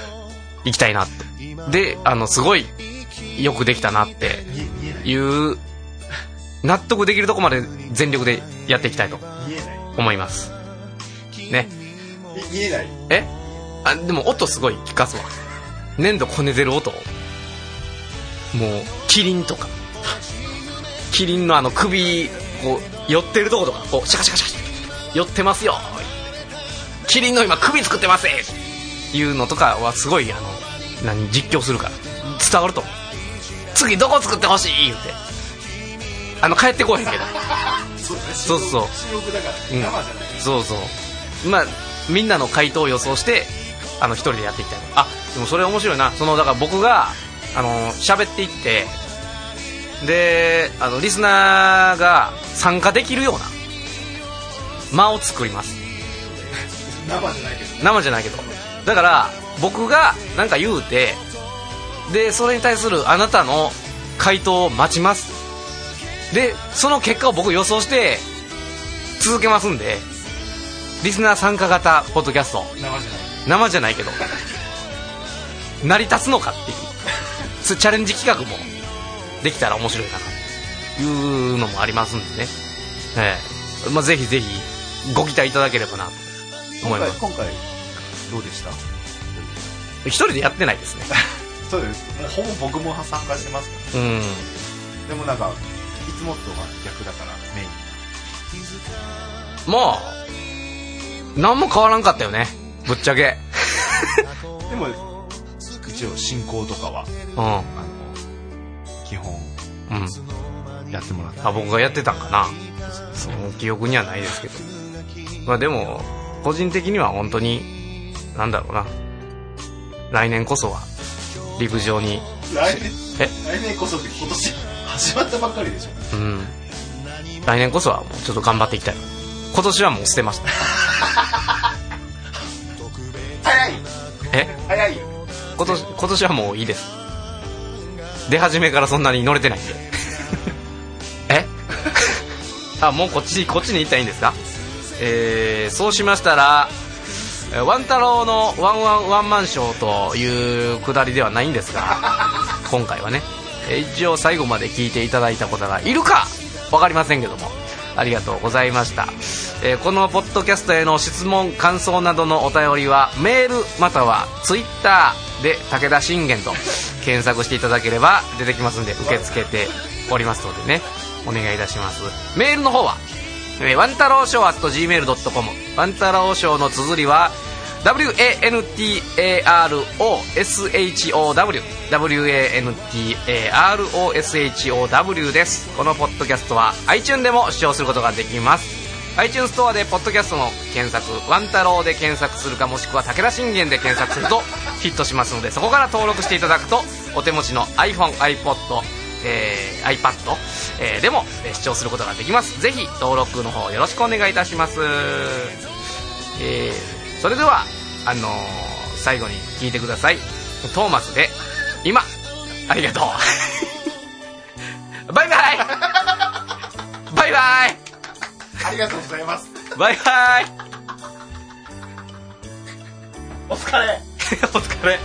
いきたいなって。であのすごいよくできたなっていう納得できるとこまで全力でやっていきたいと思います。ね。見えない。え？あでも音すごい聞かすわ。粘土こねてる音。もうキリンとか。キリンのあの首こう寄ってるとことか。こうシャカシャカシャカ。寄ってますよ。キリンの今首作ってます。いうのとかはすごいあの何実況するから。伝わると思う。次どこ作ってほしい？言うてあの帰ってこへんけど。そうそうう。ん。そうそう。まあみんなの回答を予想してあの一人でやっていきたいあでもそれ面白いな。そのだから僕があの喋っていってであのリスナーが参加できるような間を作ります。生じゃないけど生じゃないけど。だから僕が何か言うてでそれに対するあなたの回答を待ちますでその結果を僕予想して続けますんでリスナー参加型ポッドキャスト。生じゃない。生じゃないけど。成り立つのかっていう。チャレンジ企画もできたら面白いかな。というのもありますんでね、ええ。まあ、ぜひぜひご期待いただければなと思います。今回どうでした？一人でやってないですねそうですほぼ僕も参加してますかうんらでもなんかいつもとは逆だからメインまあ何も変わらんかったよねぶっちゃけでも一応進行とかはうんあの基本うんやってもらったあ僕がやってたんかなその記憶にはないですけどまあでも個人的には本当になんだろうな来年こそは陸上に来年え来年こそって今年始まったばっかりでしょうん。来年こそはもうちょっと頑張っていきたい。今年はもう捨てました。早い。え？早いよ。今年今年はもういいです。出始めからそんなに乗れてないんで。え？あもうこっちこっちに行ったらいいんですか？えー、そうしましたらえーワン太郎のワンワンワンマンショーというくだりではないんですが今回はね。えー一応最後まで聞いていただいた方がいるか分かりませんけども。ありがとうございました、えーこのポッドキャストへの質問感想などのお便りはメールまたはツイッターで武田信玄と検索していただければ出てきますんで受け付けておりますのでね。お願いいたします。メールの方はえーワンタローショー at gmail.com ワンタローショーの綴りは WANTAROSHOW WANTAROSHOW です。このポッドキャストは iTunes でも視聴することができます。iTunes ストアでポッドキャストの検索ワンタローで検索するかもしくは武田信玄で検索するとヒットしますのでそこから登録していただくとお手持ちの iPhone、iPod、えー iPad、えーでも、えー視聴することができます。ぜひ登録の方よろしくお願いいたします。えーそれではあのー最後に聞いてください。トーマスで今ありがとう。バイバイ。バイバイ。ありがとうございます。バイバイ。お疲れ。お疲れ